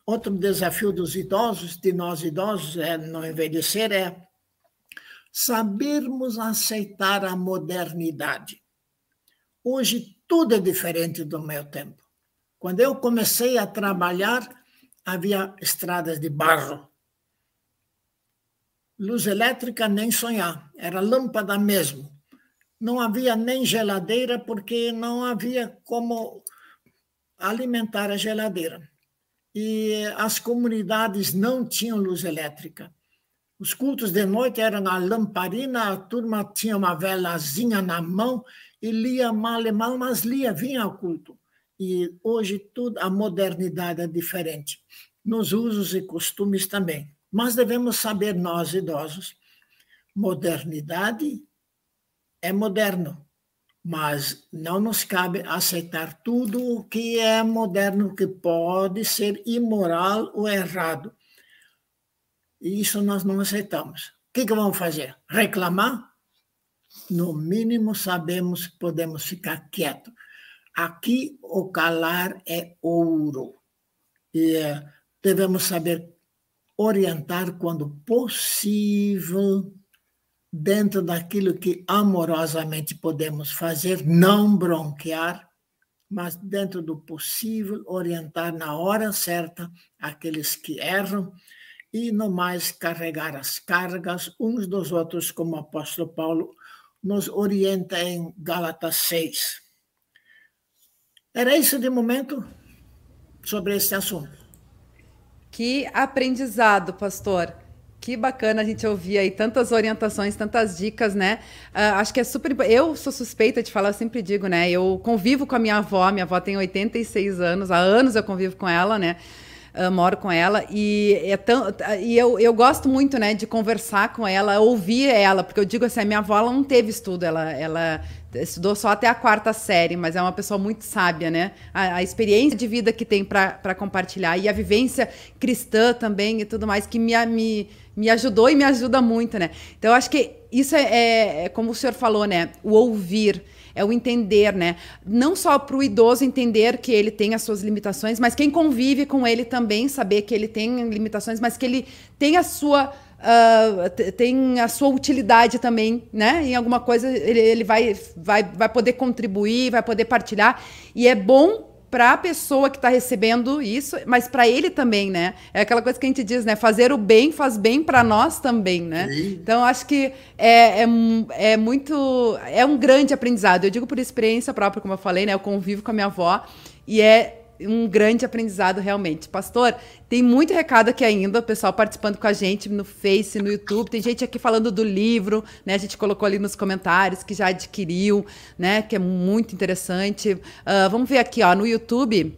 Outro desafio dos idosos, de nós idosos, é não envelhecer, é sabermos aceitar a modernidade. Hoje tudo é diferente do meu tempo. Quando eu comecei a trabalhar, havia estradas de barro. Luz elétrica nem sonhar, era lâmpada mesmo. Não havia nem geladeira porque não havia como alimentar a geladeira e as comunidades não tinham luz elétrica. Os cultos de noite eram na lamparina, a turma tinha uma velazinha na mão e lia mal mas lia, vinha ao culto. E hoje tudo, a modernidade é diferente, nos usos e costumes também. Mas devemos saber, nós idosos, modernidade é moderno, mas não nos cabe aceitar tudo o que é moderno, que pode ser imoral ou errado. E isso nós não aceitamos. O que, que vamos fazer? Reclamar? No mínimo, sabemos podemos ficar quietos. Aqui, o calar é ouro. E eh, devemos saber orientar quando possível dentro daquilo que amorosamente podemos fazer, não bronquear, mas dentro do possível orientar na hora certa aqueles que erram e no mais carregar as cargas uns dos outros, como o apóstolo Paulo nos orienta em Gálatas 6. Era isso de momento sobre esse assunto. Que aprendizado, pastor Que bacana a gente ouvir aí tantas orientações, tantas dicas, né? Uh, acho que é super. Eu sou suspeita de falar, eu sempre digo, né? Eu convivo com a minha avó, minha avó tem 86 anos, há anos eu convivo com ela, né? Uh, moro com ela e, é tão, e eu, eu gosto muito né, de conversar com ela, ouvir ela, porque eu digo assim, a minha avó ela não teve estudo, ela, ela estudou só até a quarta série, mas é uma pessoa muito sábia, né? A, a experiência de vida que tem para compartilhar e a vivência cristã também e tudo mais que me, me, me ajudou e me ajuda muito, né? Então, eu acho que isso é, é, é como o senhor falou, né? O ouvir é o entender, né? Não só para o idoso entender que ele tem as suas limitações, mas quem convive com ele também saber que ele tem limitações, mas que ele tem a sua Uh, tem a sua utilidade também, né? Em alguma coisa ele, ele vai, vai, vai poder contribuir, vai poder partilhar. E é bom para a pessoa que está recebendo isso, mas para ele também, né? É aquela coisa que a gente diz, né? Fazer o bem faz bem para nós também, né? Sim. Então acho que é, é, é, muito é um grande aprendizado. Eu digo por experiência própria, como eu falei, né? Eu convivo com a minha avó e é um grande aprendizado realmente. Pastor, tem muito recado aqui ainda, o pessoal participando com a gente no Face, no YouTube. Tem gente aqui falando do livro, né? A gente colocou ali nos comentários que já adquiriu, né? Que é muito interessante. Uh, vamos ver aqui, ó, no YouTube.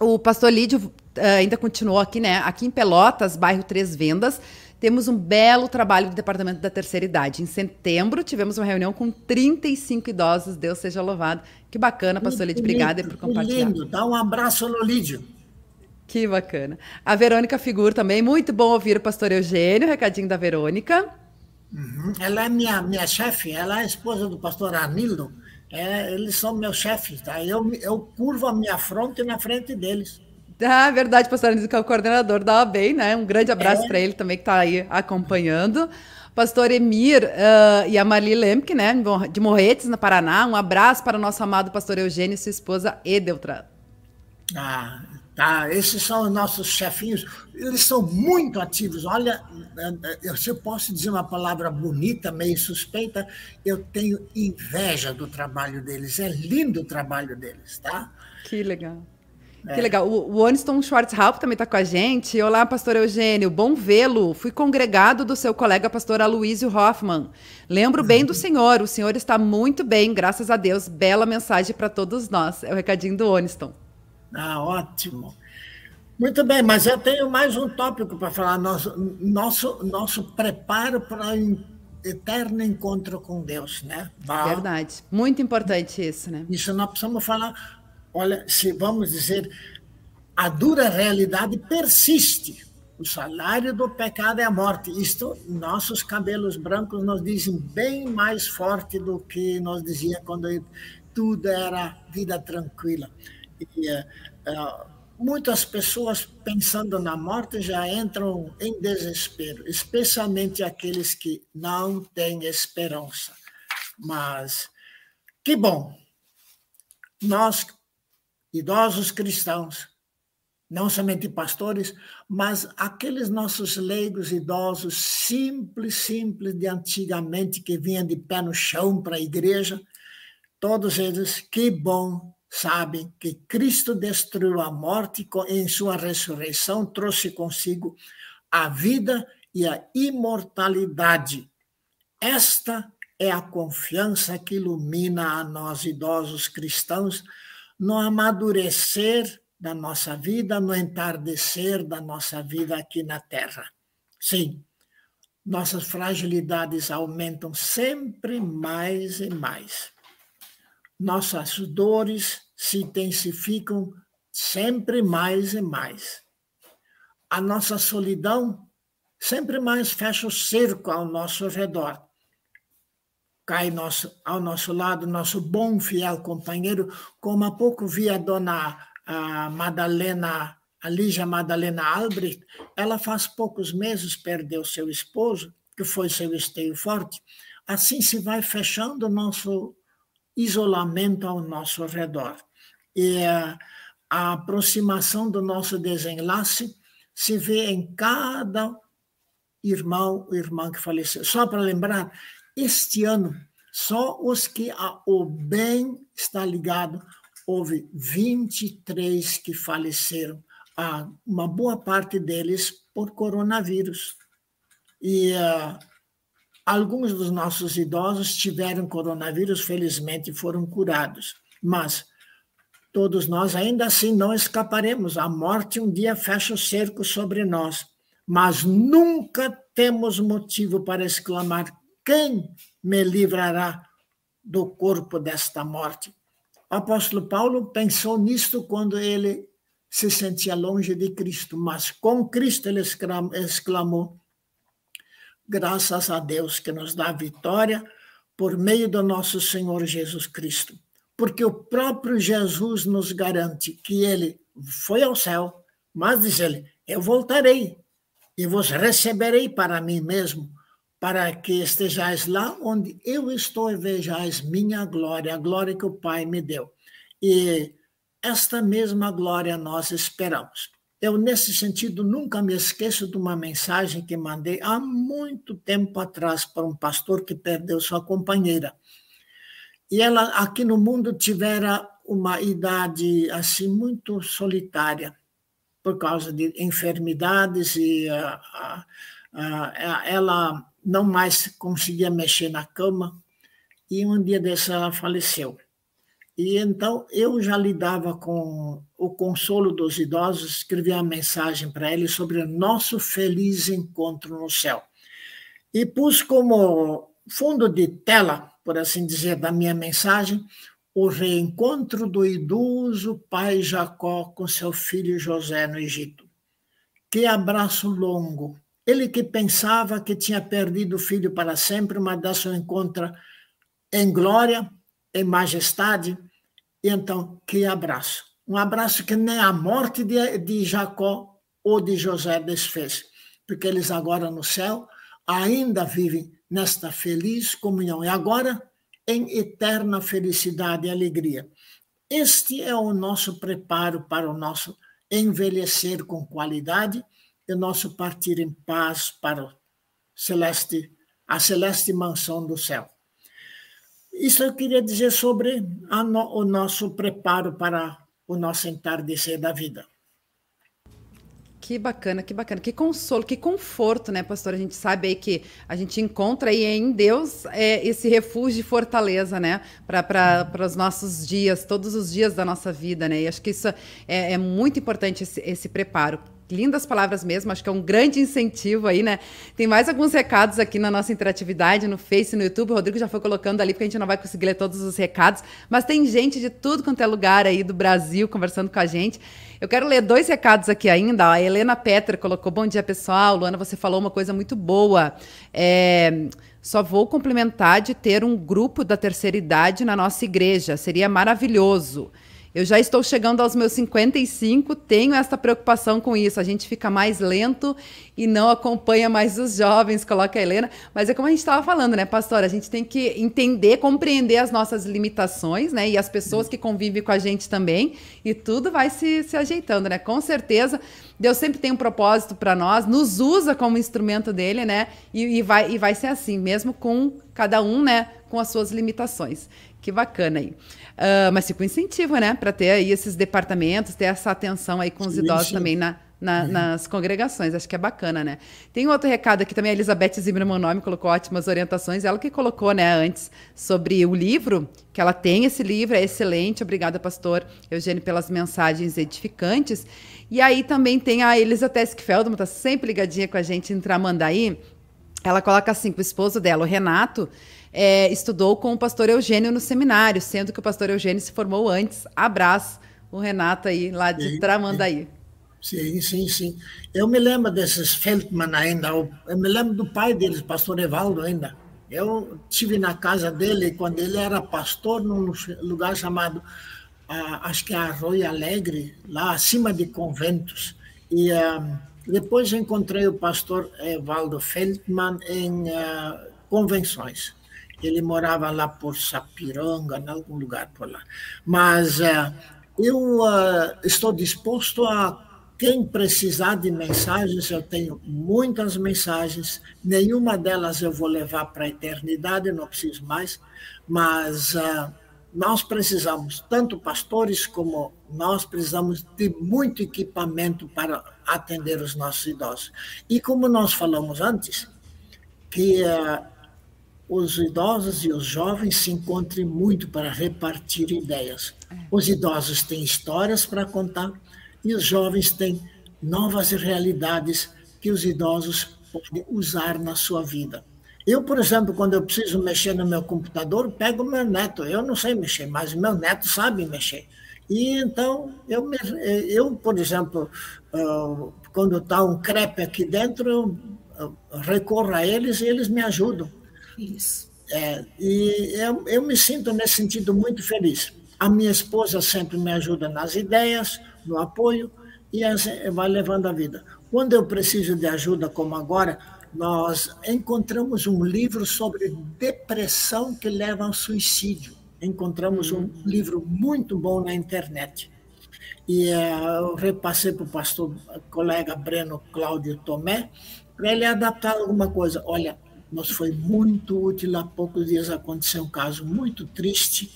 O pastor Lídio uh, ainda continuou aqui, né? Aqui em Pelotas, bairro Três Vendas. Temos um belo trabalho do Departamento da Terceira Idade. Em setembro, tivemos uma reunião com 35 idosos. Deus seja louvado. Que bacana, pastor Lídio. Obrigada por compartilhar. lindo. Dá um abraço no Lídio. Que bacana. A Verônica Figur também. Muito bom ouvir o pastor Eugênio. Recadinho da Verônica. Uhum. Ela é minha, minha chefe. Ela é a esposa do pastor Anildo. É, eles são meus chefes. Tá? Eu, eu curvo a minha fronte na frente deles. Ah, verdade, pastor Anísio, que é o coordenador da OABEI, né? Um grande abraço é. para ele também, que está aí acompanhando. Pastor Emir uh, e a Marli Lemke, né, de Morretes, no Paraná. Um abraço para o nosso amado pastor Eugênio e sua esposa Edeltra. Ah, tá. Esses são os nossos chefinhos. Eles são muito ativos. Olha, eh, eh, se eu posso dizer uma palavra bonita, meio suspeita, eu tenho inveja do trabalho deles. É lindo o trabalho deles, tá? Que legal. É. Que legal. O, o Aniston Schwarzhaupt também está com a gente. Olá, pastor Eugênio. Bom vê-lo. Fui congregado do seu colega pastor Aloysio Hoffman. Lembro bem do senhor. O senhor está muito bem, graças a Deus. Bela mensagem para todos nós. É o recadinho do Aniston. Ah, ótimo. Muito bem, mas eu tenho mais um tópico para falar. Nosso, nosso, nosso preparo para o eterno encontro com Deus, né? Verdade. Muito importante isso, né? Isso nós precisamos falar olha, se vamos dizer, a dura realidade persiste. O salário do pecado é a morte. Isto, nossos cabelos brancos nos dizem bem mais forte do que nos dizia quando tudo era vida tranquila. E, uh, muitas pessoas pensando na morte já entram em desespero, especialmente aqueles que não têm esperança. Mas que bom, nós idosos cristãos, não somente pastores, mas aqueles nossos leigos idosos simples, simples de antigamente que vinham de pé no chão para a igreja, todos eles, que bom, sabem que Cristo destruiu a morte em sua ressurreição, trouxe consigo a vida e a imortalidade. Esta é a confiança que ilumina a nós idosos cristãos no amadurecer da nossa vida, no entardecer da nossa vida aqui na Terra. Sim, nossas fragilidades aumentam sempre mais e mais. Nossas dores se intensificam sempre mais e mais. A nossa solidão sempre mais fecha o cerco ao nosso redor cai nosso, ao nosso lado, nosso bom, fiel companheiro, como há pouco vi a dona a Madalena, a Lígia Madalena Albrecht, ela faz poucos meses perdeu seu esposo, que foi seu esteio forte, assim se vai fechando o nosso isolamento ao nosso redor. E a, a aproximação do nosso desenlace se vê em cada irmão irmã que faleceu. Só para lembrar, este ano, só os que a, o bem está ligado, houve 23 que faleceram, uma boa parte deles por coronavírus. E uh, alguns dos nossos idosos tiveram coronavírus, felizmente foram curados. Mas todos nós ainda assim não escaparemos. A morte um dia fecha o cerco sobre nós. Mas nunca temos motivo para exclamar: quem me livrará do corpo desta morte? O apóstolo Paulo pensou nisto quando ele se sentia longe de Cristo, mas com Cristo ele exclamou: graças a Deus que nos dá vitória por meio do nosso Senhor Jesus Cristo. Porque o próprio Jesus nos garante que ele foi ao céu, mas diz ele: Eu voltarei e vos receberei para mim mesmo, para que estejais lá onde eu estou e vejais minha glória, a glória que o Pai me deu. E esta mesma glória nós esperamos. Eu, nesse sentido, nunca me esqueço de uma mensagem que mandei há muito tempo atrás para um pastor que perdeu sua companheira. E ela, aqui no mundo, tivera uma idade assim muito solitária, por causa de enfermidades, e uh, uh, uh, ela não mais conseguia mexer na cama, e um dia desse ela faleceu. E então eu já lidava com o consolo dos idosos, escrevi uma mensagem para eles sobre o nosso feliz encontro no céu. E pus como fundo de tela, por assim dizer, da minha mensagem, o reencontro do idoso pai Jacó com seu filho José no Egito. Que abraço longo! Ele que pensava que tinha perdido o filho para sempre, mas dá seu encontro em glória, em majestade, e então, que abraço. Um abraço que nem a morte de, de Jacó ou de José desfez, porque eles agora no céu ainda vivem nesta feliz comunhão e agora em eterna felicidade e alegria. Este é o nosso preparo para o nosso envelhecer com qualidade e nosso partir em paz para celeste, a celeste mansão do céu. Isso eu queria dizer sobre no, o nosso preparo para o nosso entardecer da vida. Que bacana, que bacana, que consolo, que conforto, né, pastor? A gente sabe aí que a gente encontra aí em Deus é, esse refúgio e fortaleza, né, para os nossos dias, todos os dias da nossa vida, né? E acho que isso é, é muito importante, esse, esse preparo. Lindas palavras mesmo, acho que é um grande incentivo aí, né? Tem mais alguns recados aqui na nossa interatividade, no Face, no YouTube. O Rodrigo já foi colocando ali, porque a gente não vai conseguir ler todos os recados, mas tem gente de tudo quanto é lugar aí do Brasil conversando com a gente. Eu quero ler dois recados aqui ainda. A Helena Petra colocou: Bom dia, pessoal. Luana, você falou uma coisa muito boa. É, só vou complementar de ter um grupo da terceira idade na nossa igreja. Seria maravilhoso. Eu já estou chegando aos meus 55, tenho essa preocupação com isso. A gente fica mais lento e não acompanha mais os jovens, coloca a Helena. Mas é como a gente estava falando, né, pastora? A gente tem que entender, compreender as nossas limitações, né? E as pessoas que convivem com a gente também. E tudo vai se, se ajeitando, né? Com certeza, Deus sempre tem um propósito para nós, nos usa como instrumento dele, né? E, e, vai, e vai ser assim, mesmo com cada um, né? Com as suas limitações. Que bacana aí. Uh, mas fica um incentivo, né? Para ter aí esses departamentos, ter essa atenção aí com os sim, idosos sim. também na, na, uhum. nas congregações. Acho que é bacana, né? Tem outro recado aqui também, a Elizabeth Zimmermann nome colocou ótimas orientações. Ela que colocou, né, antes, sobre o livro, que ela tem esse livro, é excelente. Obrigada, pastor Eugênio, pelas mensagens edificantes. E aí também tem a Elisa Teskfeldman, está sempre ligadinha com a gente em Tramandaí. Ela coloca assim, para o esposo dela, o Renato, é, estudou com o pastor Eugênio no seminário, sendo que o pastor Eugênio se formou antes. Abraço, o Renato aí, lá de sim, Tramandaí. Sim, sim, sim. Eu me lembro desses Feldman ainda, eu me lembro do pai deles, pastor Evaldo ainda. Eu tive na casa dele quando ele era pastor num lugar chamado, acho que é Arroio Alegre, lá acima de conventos. E uh, depois encontrei o pastor Evaldo Feldman em uh, convenções. Ele morava lá por Sapiranga, em algum lugar por lá. Mas uh, eu uh, estou disposto a quem precisar de mensagens, eu tenho muitas mensagens, nenhuma delas eu vou levar para a eternidade, não preciso mais, mas uh, nós precisamos, tanto pastores como nós, precisamos de muito equipamento para atender os nossos idosos. E como nós falamos antes, que uh, os idosos e os jovens se encontrem muito para repartir ideias. Os idosos têm histórias para contar e os jovens têm novas realidades que os idosos podem usar na sua vida. Eu, por exemplo, quando eu preciso mexer no meu computador, pego meu neto. Eu não sei mexer, mas meu neto sabe mexer. E então, eu, eu por exemplo, ah, quando está um crepe aqui dentro, eu recorro a eles e eles me ajudam. Isso. É, e eu, eu me sinto nesse sentido muito feliz. A minha esposa sempre me ajuda nas ideias, no apoio, e vai levando a vida. Quando eu preciso de ajuda, como agora, nós encontramos um livro sobre depressão que leva ao suicídio. Encontramos um livro muito bom na internet. E uh, eu repassei para o pastor colega Breno Cláudio Tomé, para ele adaptar alguma coisa. Olha, nos foi muito útil. Há poucos dias aconteceu um caso muito triste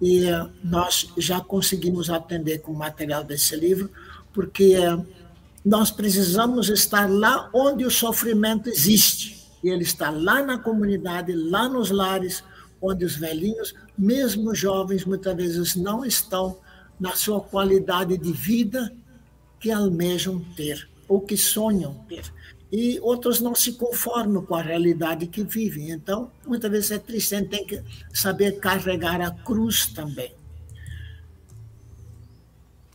e uh, nós já conseguimos atender com o material desse livro, porque uh, nós precisamos estar lá onde o sofrimento existe. E ele está lá na comunidade, lá nos lares, onde os velhinhos, mesmo jovens, muitas vezes não estão na sua qualidade de vida que almejam ter ou que sonham ter. E outros não se conformam com a realidade que vivem. Então, muitas vezes é triste, a gente tem que saber carregar a cruz também.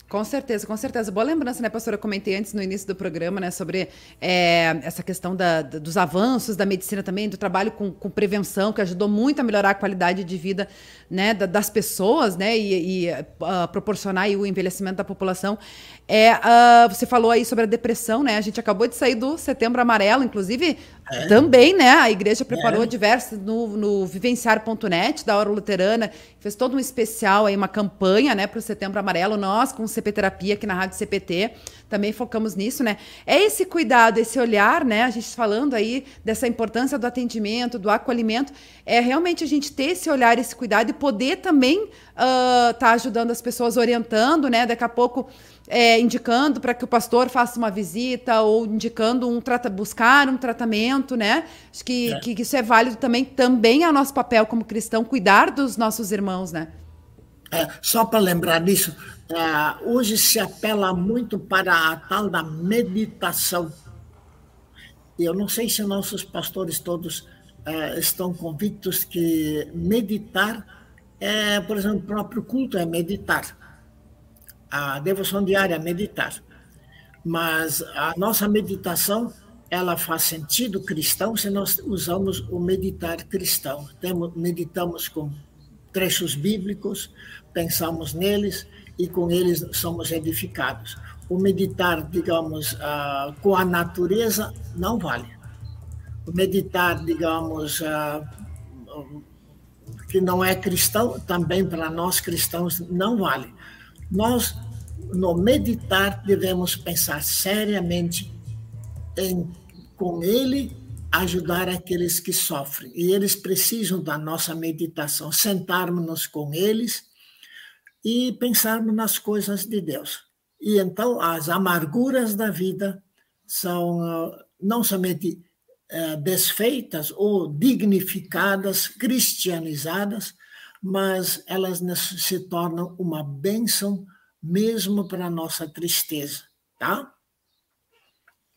Com certeza, com certeza. Boa lembrança, né, pastora? Eu comentei antes no início do programa, né, sobre é, essa questão da, dos avanços da medicina também, do trabalho com, com, prevenção, que ajudou muito a melhorar a qualidade de vida né, das pessoas, né, e, e uh, proporcionar o envelhecimento da população. É, uh, você falou aí sobre a depressão, né? A gente acabou de sair do Setembro Amarelo, inclusive é. também, né? A igreja preparou é. diversos no, no vivenciar.net da Hora Luterana, fez todo um especial aí, uma campanha, né, para o Setembro Amarelo. Nós, com o CP Terapia aqui na Rádio CPT, também focamos nisso, né? É esse cuidado, esse olhar, né? A gente falando aí dessa importância do atendimento, do acolhimento, é realmente a gente ter esse olhar, esse cuidado e poder também estar uh, tá ajudando as pessoas, orientando, né? Daqui a pouco é, indicando para que o pastor faça uma visita ou indicando um trata buscar um tratamento, né? Acho que, é. que isso é válido também, também é o nosso papel como cristão, cuidar dos nossos irmãos, né? É, só para lembrar disso, é, hoje se apela muito para a tal da meditação. Eu não sei se nossos pastores todos é, estão convictos que meditar é, por exemplo, o próprio culto é meditar a devoção diária, meditar. Mas a nossa meditação, ela faz sentido cristão se nós usamos o meditar cristão. Temos, meditamos com trechos bíblicos, pensamos neles e com eles somos edificados. O meditar, digamos, uh, com a natureza não vale. O meditar, digamos, uh, que não é cristão, também para nós cristãos não vale. Nós, no meditar, devemos pensar seriamente em, com Ele, ajudar aqueles que sofrem. E eles precisam da nossa meditação, sentarmos com eles e pensarmos nas coisas de Deus. E então as amarguras da vida são ah, não somente eh, desfeitas ou dignificadas, cristianizadas, mas elas se tornam uma bênção mesmo para a nossa tristeza, tá?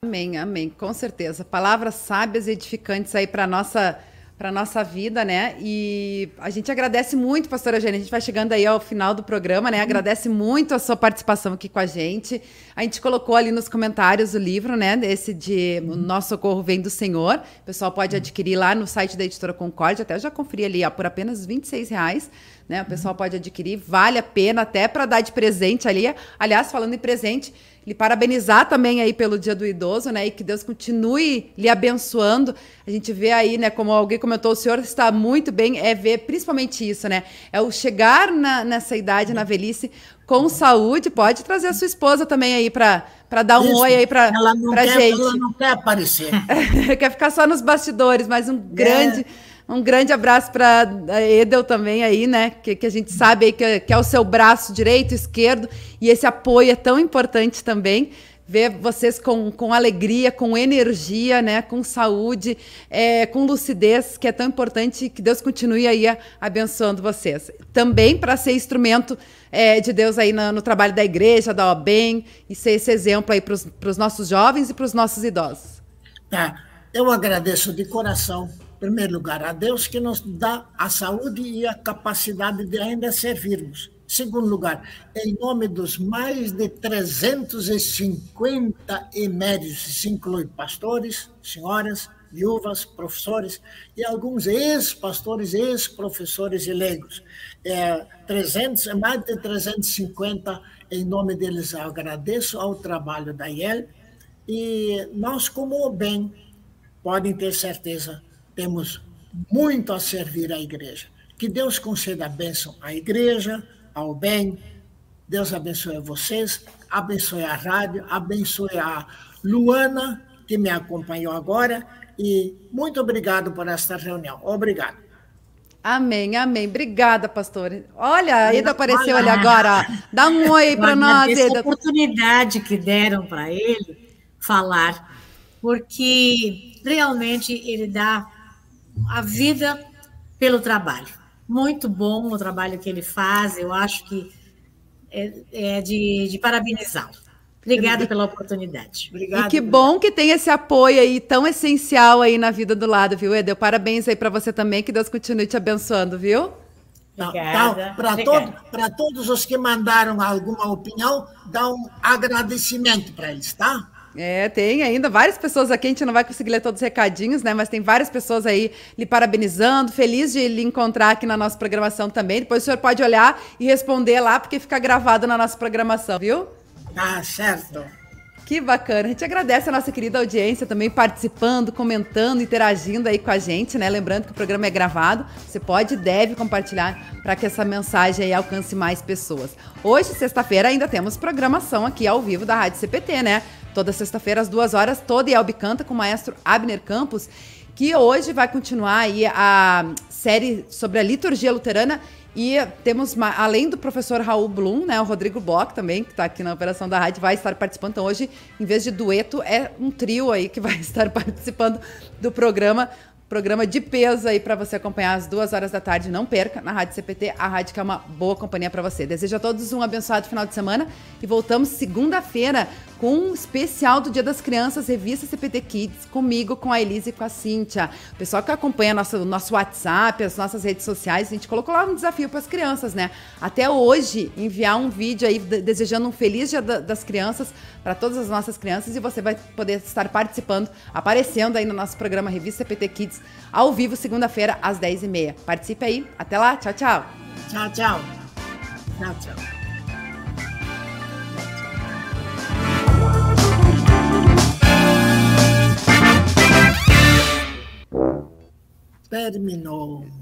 Amém, amém, com certeza. Palavras sábias e edificantes aí para nossa para nossa vida, né? E a gente agradece muito, pastora Eugênia. A gente vai chegando aí ao final do programa, né? Agradece muito a sua participação aqui com a gente. A gente colocou ali nos comentários o livro, né? Esse de O Nosso Socorro Vem do Senhor. O pessoal pode adquirir lá no site da Editora Concórdia. Até eu já conferi ali, ó, por apenas 26 reais. Né? O pessoal pode adquirir, vale a pena até para dar de presente ali. Aliás, falando em presente, lhe parabenizar também aí pelo Dia do Idoso, né? E que Deus continue lhe abençoando. A gente vê aí, né, como alguém comentou, o senhor está muito bem, é ver principalmente isso, né? É o chegar na, nessa idade, na velhice, com saúde. Pode trazer a sua esposa também aí para dar um isso. oi aí para gente. Ela não quer aparecer. quer ficar só nos bastidores, mas um grande. É um grande abraço para Edel também aí, né? Que, que a gente sabe aí que, que é o seu braço direito, esquerdo, e esse apoio é tão importante também ver vocês com, com alegria, com energia, né? Com saúde, é, com lucidez, que é tão importante. Que Deus continue aí abençoando vocês. Também para ser instrumento é, de Deus aí no, no, trabalho da igreja, da OBEM, e ser esse exemplo aí para os nossos jovens e para os nossos idosos. Tá. Eu agradeço de coração, primeiro lugar, a Deus que nos dá a saúde e a capacidade de ainda servirmos. Segundo lugar, em nome dos mais de 350 eméritos, isso inclui pastores, senhoras, viúvas, professores e alguns ex-pastores, ex-professores e leigos. É, 300, mais de 350, em nome deles, agradeço ao trabalho da IEL e nós, como o bem, podem ter certeza, temos muito a servir à igreja. Que Deus conceda a bênção à igreja, ao bem. Deus abençoe vocês, abençoe a rádio, abençoe a Luana, que me acompanhou agora, e muito obrigado por esta reunião. Obrigado. Amém, amém. Obrigada, pastor. Olha, a Eda apareceu ali agora. Dá um oi para nós, Eda. A oportunidade que deram para ele falar, porque realmente ele dá a vida pelo trabalho muito bom o trabalho que ele faz, eu acho que é, é de, de parabenizá-lo. Obrigada pela oportunidade. Obrigada, e que bom que tem esse apoio aí tão essencial aí na vida do lado, viu, Edel? Parabéns aí para você também, que Deus continue te abençoando, viu? Obrigada. Para todo, todos os que mandaram alguma opinião, dá um agradecimento para eles, tá? É, tem ainda várias pessoas aqui, a gente não vai conseguir ler todos os recadinhos, né? Mas tem várias pessoas aí lhe parabenizando, feliz de lhe encontrar aqui na nossa programação também. Depois o senhor pode olhar e responder lá, porque fica gravado na nossa programação, viu? Tá certo. Que bacana. A gente agradece a nossa querida audiência também participando, comentando, interagindo aí com a gente, né? Lembrando que o programa é gravado. Você pode e deve compartilhar para que essa mensagem aí alcance mais pessoas. Hoje, sexta-feira, ainda temos programação aqui ao vivo da Rádio CPT, né? Toda sexta-feira, às duas horas, toda Elbe canta com o maestro Abner Campos, que hoje vai continuar aí a série sobre a liturgia luterana. E temos, além do professor Raul Blum, né, o Rodrigo Bloch também, que está aqui na operação da rádio, vai estar participando. Então, hoje, em vez de dueto, é um trio aí que vai estar participando do programa. Programa de peso aí para você acompanhar às duas horas da tarde. Não perca na Rádio CPT, a rádio que é uma boa companhia para você. Desejo a todos um abençoado final de semana e voltamos segunda-feira com um especial do Dia das Crianças, revista CPT Kids, comigo, com a Elise e com a Cíntia. O pessoal que acompanha nosso, nosso WhatsApp, as nossas redes sociais, a gente colocou lá um desafio para as crianças, né? Até hoje, enviar um vídeo aí desejando um feliz Dia das Crianças para todas as nossas crianças e você vai poder estar participando, aparecendo aí no nosso programa Revista CPT Kids, ao vivo, segunda-feira, às 10h30. Participe aí. Até lá. Tchau, tchau. Tchau, tchau. Tchau, tchau. Terminou.